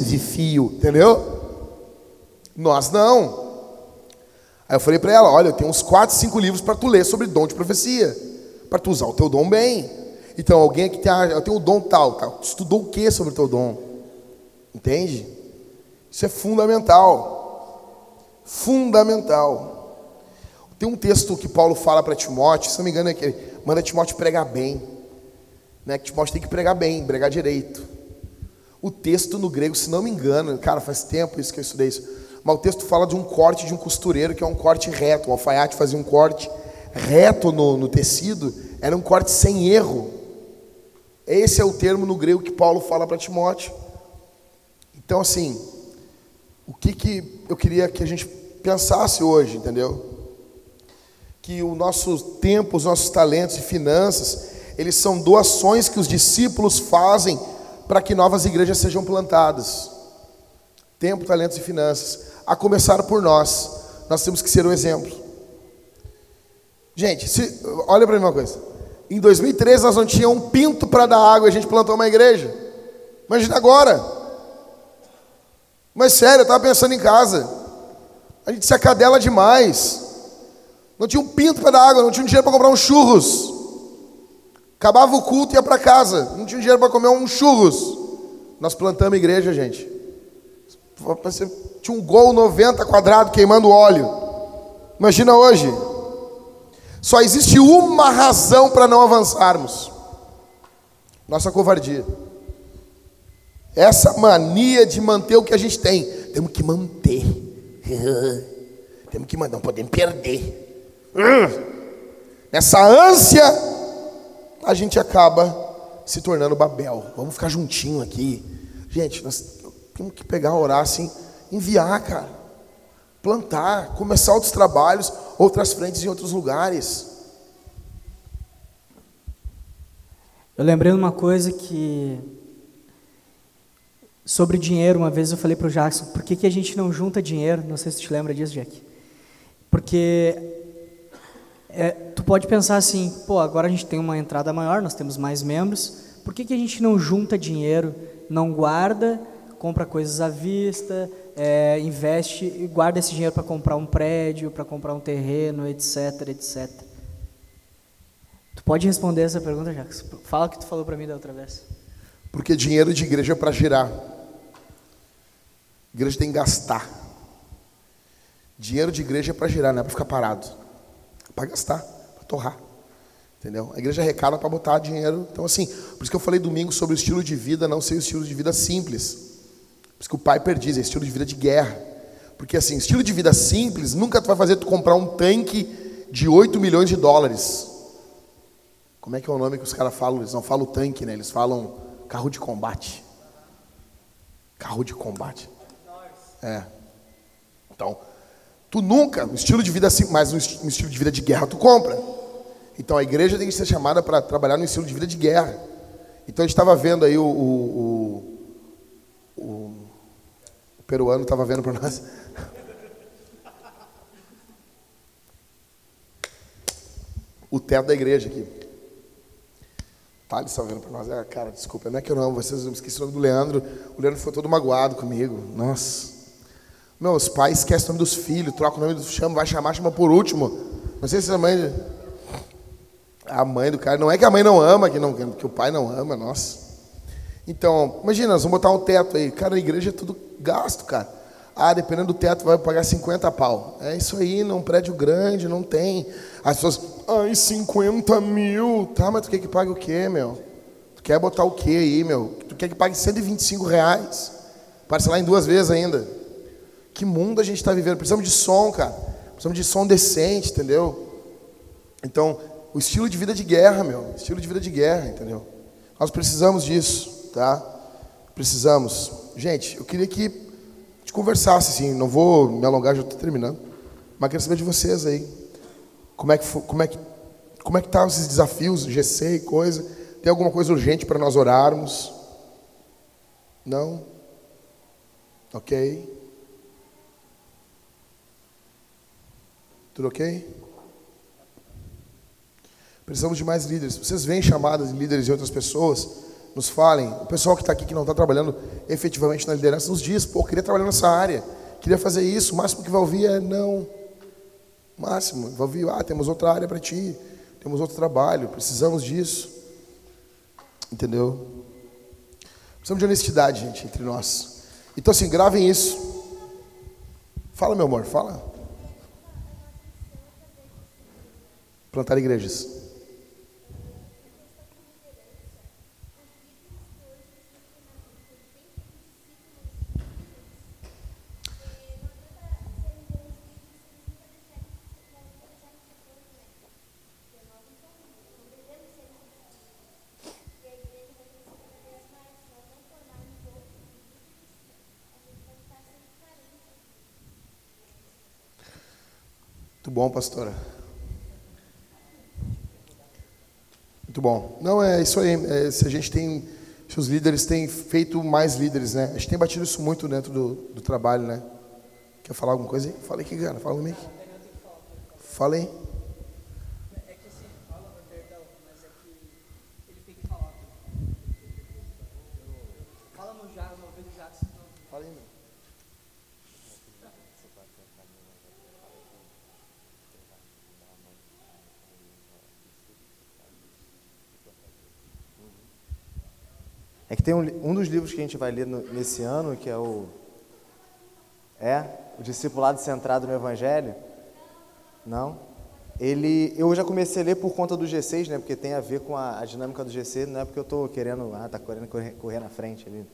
de fio, entendeu? Nós não. Aí eu falei para ela: olha, eu tenho uns 4, 5 livros para tu ler sobre dom de profecia, para tu usar o teu dom bem. Então, alguém aqui tem, eu tenho o dom tal, tal. Tu estudou o que sobre o teu dom? Entende? Isso é fundamental. Fundamental. Tem um texto que Paulo fala para Timóteo, se não me engano, é que ele manda Timóteo pregar bem. Né? Que Timóteo tem que pregar bem, pregar direito. O texto no grego, se não me engano, cara, faz tempo isso que eu estudei isso mas o texto fala de um corte de um costureiro, que é um corte reto. O alfaiate fazia um corte reto no, no tecido, era um corte sem erro. Esse é o termo no grego que Paulo fala para Timóteo. Então, assim, o que, que eu queria que a gente pensasse hoje, entendeu? Que o nosso tempo, os nossos talentos e finanças, eles são doações que os discípulos fazem para que novas igrejas sejam plantadas. Tempo, talentos e finanças a começar por nós. Nós temos que ser o exemplo. Gente, se, olha para mim uma coisa. Em 2013 nós não tínhamos um pinto para dar água e a gente plantou uma igreja. Imagina agora. Mas sério, eu estava pensando em casa. A gente se acadela demais. Não tinha um pinto para dar água, não tinha um dinheiro para comprar uns churros. Acabava o culto e ia para casa. Não tinha dinheiro para comer uns churros. Nós plantamos igreja, gente. Tinha um gol 90 quadrado queimando óleo. Imagina hoje. Só existe uma razão para não avançarmos: nossa covardia. Essa mania de manter o que a gente tem. Temos que manter. Temos que manter, não podemos perder. Nessa ânsia, a gente acaba se tornando Babel. Vamos ficar juntinho aqui. Gente, nós temos que pegar, orar assim, enviar, cara. plantar, começar outros trabalhos, outras frentes em outros lugares. Eu lembrei de uma coisa que. Sobre dinheiro, uma vez eu falei para o Jackson, por que, que a gente não junta dinheiro? Não sei se te lembra disso, Jack. Porque é, tu pode pensar assim, pô, agora a gente tem uma entrada maior, nós temos mais membros, por que, que a gente não junta dinheiro, não guarda, compra coisas à vista, é, investe e guarda esse dinheiro para comprar um prédio, para comprar um terreno, etc, etc. Tu pode responder essa pergunta, Jackson? Fala o que tu falou para mim da outra vez. Porque dinheiro de igreja é para girar. Igreja tem que gastar. Dinheiro de igreja é para girar, não é para ficar parado. É para gastar, para torrar. Entendeu? A igreja arrecada para botar dinheiro. Então, assim, por isso que eu falei domingo sobre o estilo de vida, não ser o estilo de vida simples. Por isso que o pai perdiz, é estilo de vida de guerra. Porque, assim, estilo de vida simples nunca vai fazer tu comprar um tanque de 8 milhões de dólares. Como é que é o nome que os caras falam? Eles não falam tanque, né? Eles falam carro de combate. Carro de combate. É. Então, tu nunca, no estilo de vida assim, mas no estilo de vida de guerra tu compra. Então a igreja tem que ser chamada para trabalhar no estilo de vida de guerra. Então a gente estava vendo aí o, o, o, o peruano estava vendo para nós. o teto da igreja aqui. Tá, eles estão vendo para nós. É, cara, desculpa, não é que eu não vocês, eu esqueci o nome do Leandro. O Leandro foi todo magoado comigo. Nossa. Meus pais esquecem o nome dos filhos, troca o nome do chama, vai chamar, chama por último. Não sei se a mãe. A mãe do cara. Não é que a mãe não ama, que, não, que o pai não ama, nossa. Então, imagina, nós vamos botar um teto aí. Cara, na igreja é tudo gasto, cara. Ah, dependendo do teto, vai pagar 50 pau. É isso aí, num prédio grande, não tem. As pessoas, ai, 50 mil. Tá, mas tu quer que pague o quê, meu? Tu quer botar o quê aí, meu? Tu quer que pague 125 reais? Parcelar em duas vezes ainda. Que mundo a gente está vivendo? Precisamos de som, cara. Precisamos de som decente, entendeu? Então, o estilo de vida de guerra, meu. Estilo de vida de guerra, entendeu? Nós precisamos disso, tá? Precisamos. Gente, eu queria que te conversasse, assim. Não vou me alongar, já estou terminando. Mas quero saber de vocês aí. Como é que, como é que, como é que tá esses desafios, GC e coisa? Tem alguma coisa urgente para nós orarmos? Não? Ok? Tudo ok? Precisamos de mais líderes. Vocês veem chamadas de líderes de outras pessoas? Nos falem. O pessoal que está aqui, que não está trabalhando efetivamente na liderança, nos diz: pô, queria trabalhar nessa área, queria fazer isso. O máximo que vai ouvir é não. Máximo, vai ouvir: ah, temos outra área para ti, temos outro trabalho, precisamos disso. Entendeu? Precisamos de honestidade, gente, entre nós. Então, assim, gravem isso. Fala, meu amor, fala. plantar igrejas. Muito bom, pastora. Muito bom. Não, é isso aí. É, se a gente tem. Se os líderes têm feito mais líderes, né? A gente tem batido isso muito dentro do, do trabalho, né? Quer falar alguma coisa aí? Fala aí, cara. Fala comigo. Fala aí. Tem um, um dos livros que a gente vai ler no, nesse ano, que é o. É? O Discipulado Centrado no Evangelho? Não? Ele, eu já comecei a ler por conta do G6, né? Porque tem a ver com a, a dinâmica do G6, não é porque eu estou querendo, ah, tá querendo correr, correr na frente ali,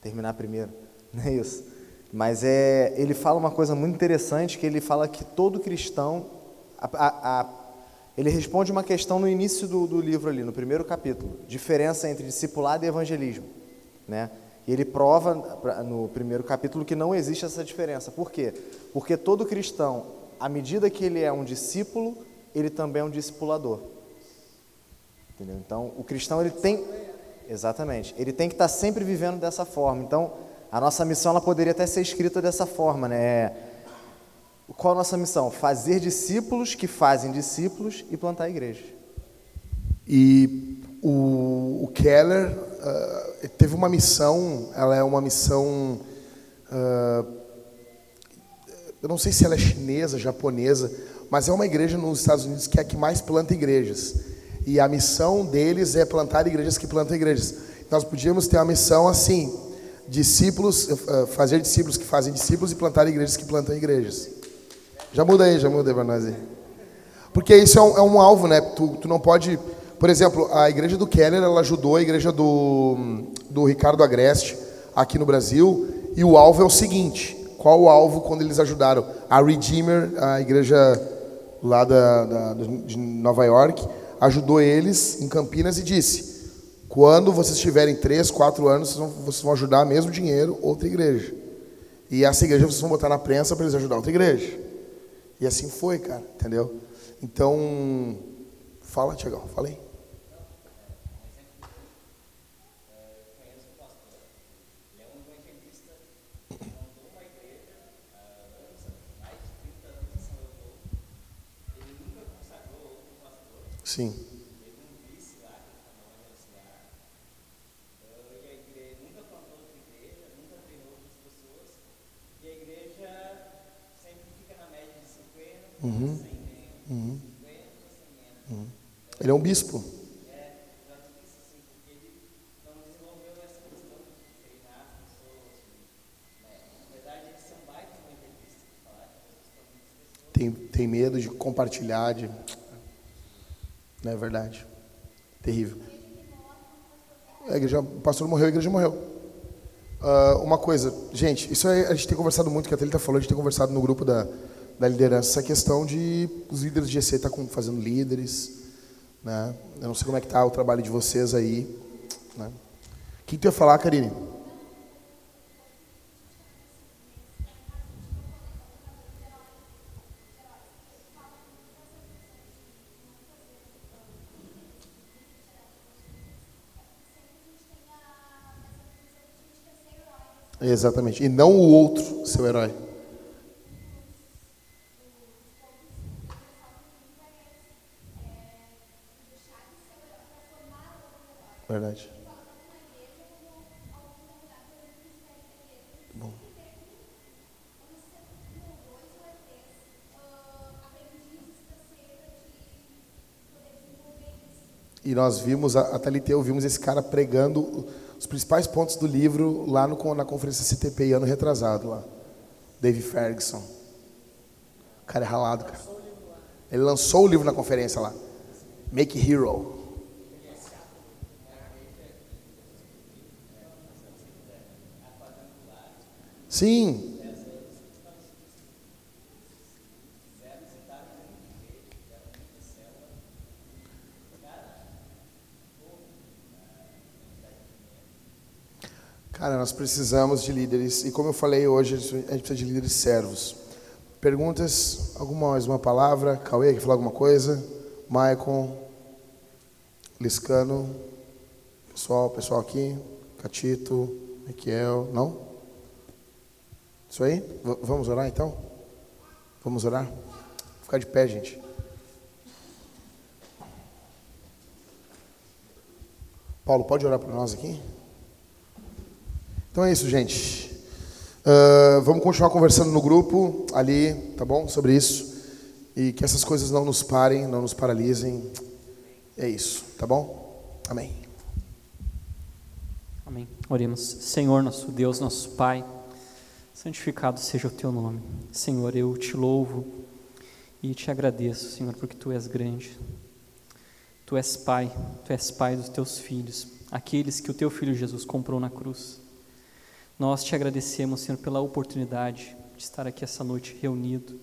terminar primeiro, não é isso. Mas é, ele fala uma coisa muito interessante, que ele fala que todo cristão, a, a, a ele responde uma questão no início do, do livro ali, no primeiro capítulo, diferença entre discipulado e evangelismo. Né? E ele prova no primeiro capítulo que não existe essa diferença. Por quê? Porque todo cristão, à medida que ele é um discípulo, ele também é um discipulador. Entendeu? Então, o cristão ele tem exatamente, ele tem que estar sempre vivendo dessa forma. Então, a nossa missão ela poderia até ser escrita dessa forma, né? Qual a nossa missão? Fazer discípulos que fazem discípulos e plantar igrejas. E o, o Keller ah, teve uma missão, ela é uma missão, ah, eu não sei se ela é chinesa, japonesa, mas é uma igreja nos Estados Unidos que é a que mais planta igrejas. E a missão deles é plantar igrejas que plantam igrejas. Nós podíamos ter uma missão assim, discípulos, ah, fazer discípulos que fazem discípulos e plantar igrejas que plantam igrejas. Já muda aí, já muda aí para nós aí. Porque isso é um, é um alvo, né? Tu, tu não pode. Por exemplo, a igreja do Keller, ela ajudou a igreja do, do Ricardo Agreste aqui no Brasil. E o alvo é o seguinte: qual o alvo quando eles ajudaram? A Redeemer, a igreja lá da, da- de Nova York, ajudou eles em Campinas e disse: quando vocês tiverem três, quatro anos, vocês vão, vocês vão ajudar mesmo dinheiro outra igreja. E essa igreja vocês vão botar na prensa para eles ajudar outra igreja. E assim foi, cara, entendeu? Então, fala, Tiagão, fala aí. Sim. Uhum. Uhum. Uhum. Ele é um bispo. Tem, tem medo de compartilhar, de... Não é verdade. Terrível. A igreja, o pastor morreu, a igreja morreu. Ah, uma coisa, gente, isso a gente tem conversado muito, que a Thalita falou, a gente tem conversado no grupo da, da liderança, essa questão de os líderes de GC estar tá fazendo líderes, né? Eu não sei como é que tá o trabalho de vocês aí, né? O que tu ia falar, Karine? Exatamente. E não o outro, seu herói. Verdade. Bom. E nós vimos, a Thalita e eu vimos esse cara pregando os principais pontos do livro lá no, na conferência CTPI ano retrasado lá. Dave Ferguson. O cara é ralado, cara. Ele lançou o livro na conferência lá. Make Hero. Sim. Cara, nós precisamos de líderes. E como eu falei hoje, a gente precisa de líderes servos. Perguntas? Alguma mais uma palavra? Cauê, quer falar alguma coisa? Maicon? Liscano? Pessoal, pessoal aqui? Catito? Miquel? Não? Isso aí? V- vamos orar então? Vamos orar? Vou ficar de pé, gente. Paulo, pode orar para nós aqui? Então é isso, gente. Ah, vamos continuar conversando no grupo ali, tá bom? Sobre isso. E que essas coisas não nos parem, não nos paralisem. É isso, tá bom? Amém. Amém. Oremos. Senhor, nosso Deus, nosso Pai, santificado seja o teu nome. Senhor, eu te louvo e te agradeço, Senhor, porque tu és grande. Tu és Pai, tu és Pai dos teus filhos, aqueles que o teu filho Jesus comprou na cruz. Nós te agradecemos, Senhor, pela oportunidade de estar aqui essa noite reunido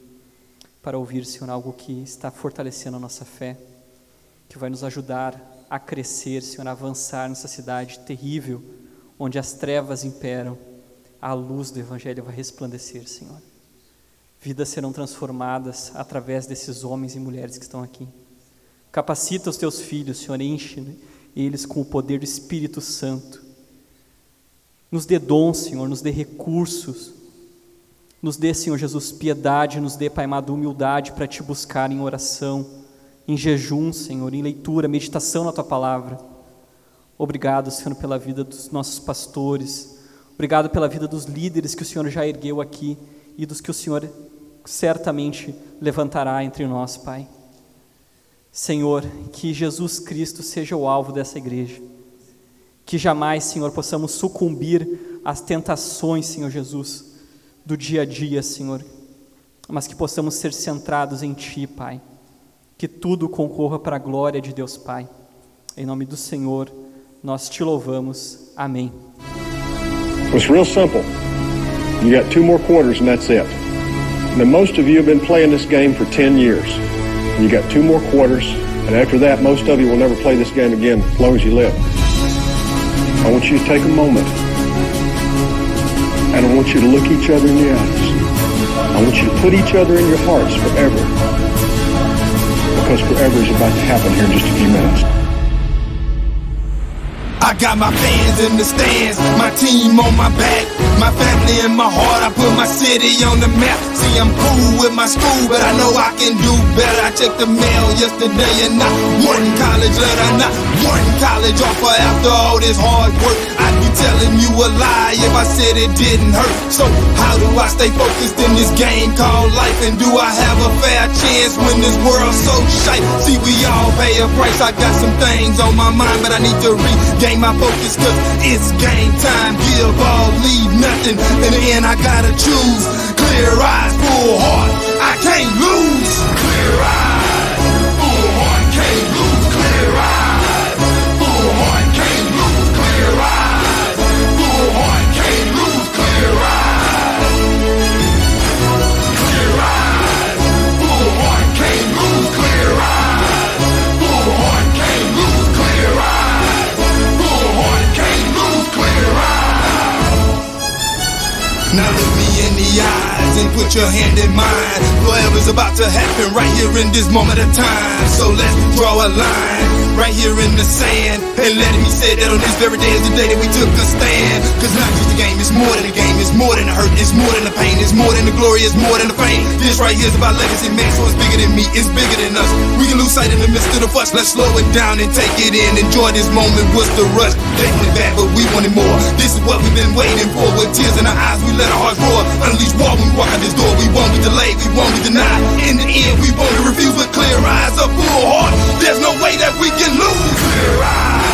para ouvir, Senhor, algo que está fortalecendo a nossa fé, que vai nos ajudar a crescer, Senhor, a avançar nessa cidade terrível, onde as trevas imperam, a luz do Evangelho vai resplandecer, Senhor. Vidas serão transformadas através desses homens e mulheres que estão aqui. Capacita os teus filhos, Senhor, enche eles com o poder do Espírito Santo. Nos dê dons, Senhor, nos dê recursos. Nos dê, Senhor Jesus, piedade, nos dê, Pai amado, humildade para te buscar em oração, em jejum, Senhor, em leitura, meditação na tua palavra. Obrigado, Senhor, pela vida dos nossos pastores. Obrigado pela vida dos líderes que o Senhor já ergueu aqui e dos que o Senhor certamente levantará entre nós, Pai. Senhor, que Jesus Cristo seja o alvo dessa igreja. Que jamais, Senhor, possamos sucumbir às tentações, Senhor Jesus, do dia a dia, Senhor, mas que possamos ser centrados em Ti, Pai. Que tudo concorra para a glória de Deus, Pai. Em nome do Senhor, nós te louvamos. Amém. It's real simple. You got two more quarters and that's it. Now, most of you have been playing this game for 10 years. You got two more quarters, and after that, most of you will never play this game again as long as you live. I want you to take a moment, and I want you to look each other in the eyes. I want you to put each other in your hearts forever, because forever is about to happen here in just a few minutes. I got my fans in the stands, my team on my back, my family in my heart. I put my city on the map. See, I'm cool with my school, but I know I can do better. I checked the mail yesterday and not one college letter, not one college offer after all this hard work. Be telling you a lie if I said it didn't hurt. So, how do I stay focused in this game called life? And do I have a fair chance when this world's so shite? See, we all pay a price. I got some things on my mind, but I need to regain my focus, cause it's game time. Give all, leave nothing. In the end, I gotta choose. Clear eyes, full heart. I can't lose. Clear eyes, put your hand in mine. Whatever's about to happen right here in this moment of time. So let's draw a line right here in the sand. And let me say that on this very day is the day that we took a stand. Cause not just a game, it's more than a game. It's more than the hurt, it's more than the pain. It's more than the glory, it's more than the fame. This right here is about legacy, man. So it's bigger than me, it's bigger than us. We can lose sight in the midst of the fuss. Let's slow it down and take it in. Enjoy this moment. What's the rush? They wanted bad, but we wanted more. This is what we've been waiting for. With tears in our eyes, we let our hearts roar. Unleash war when we walk out this door. We won't be delayed, we won't be denied. In the end, we won't be refused with clear eyes, a full heart. There's no way that we can. Clear eyes.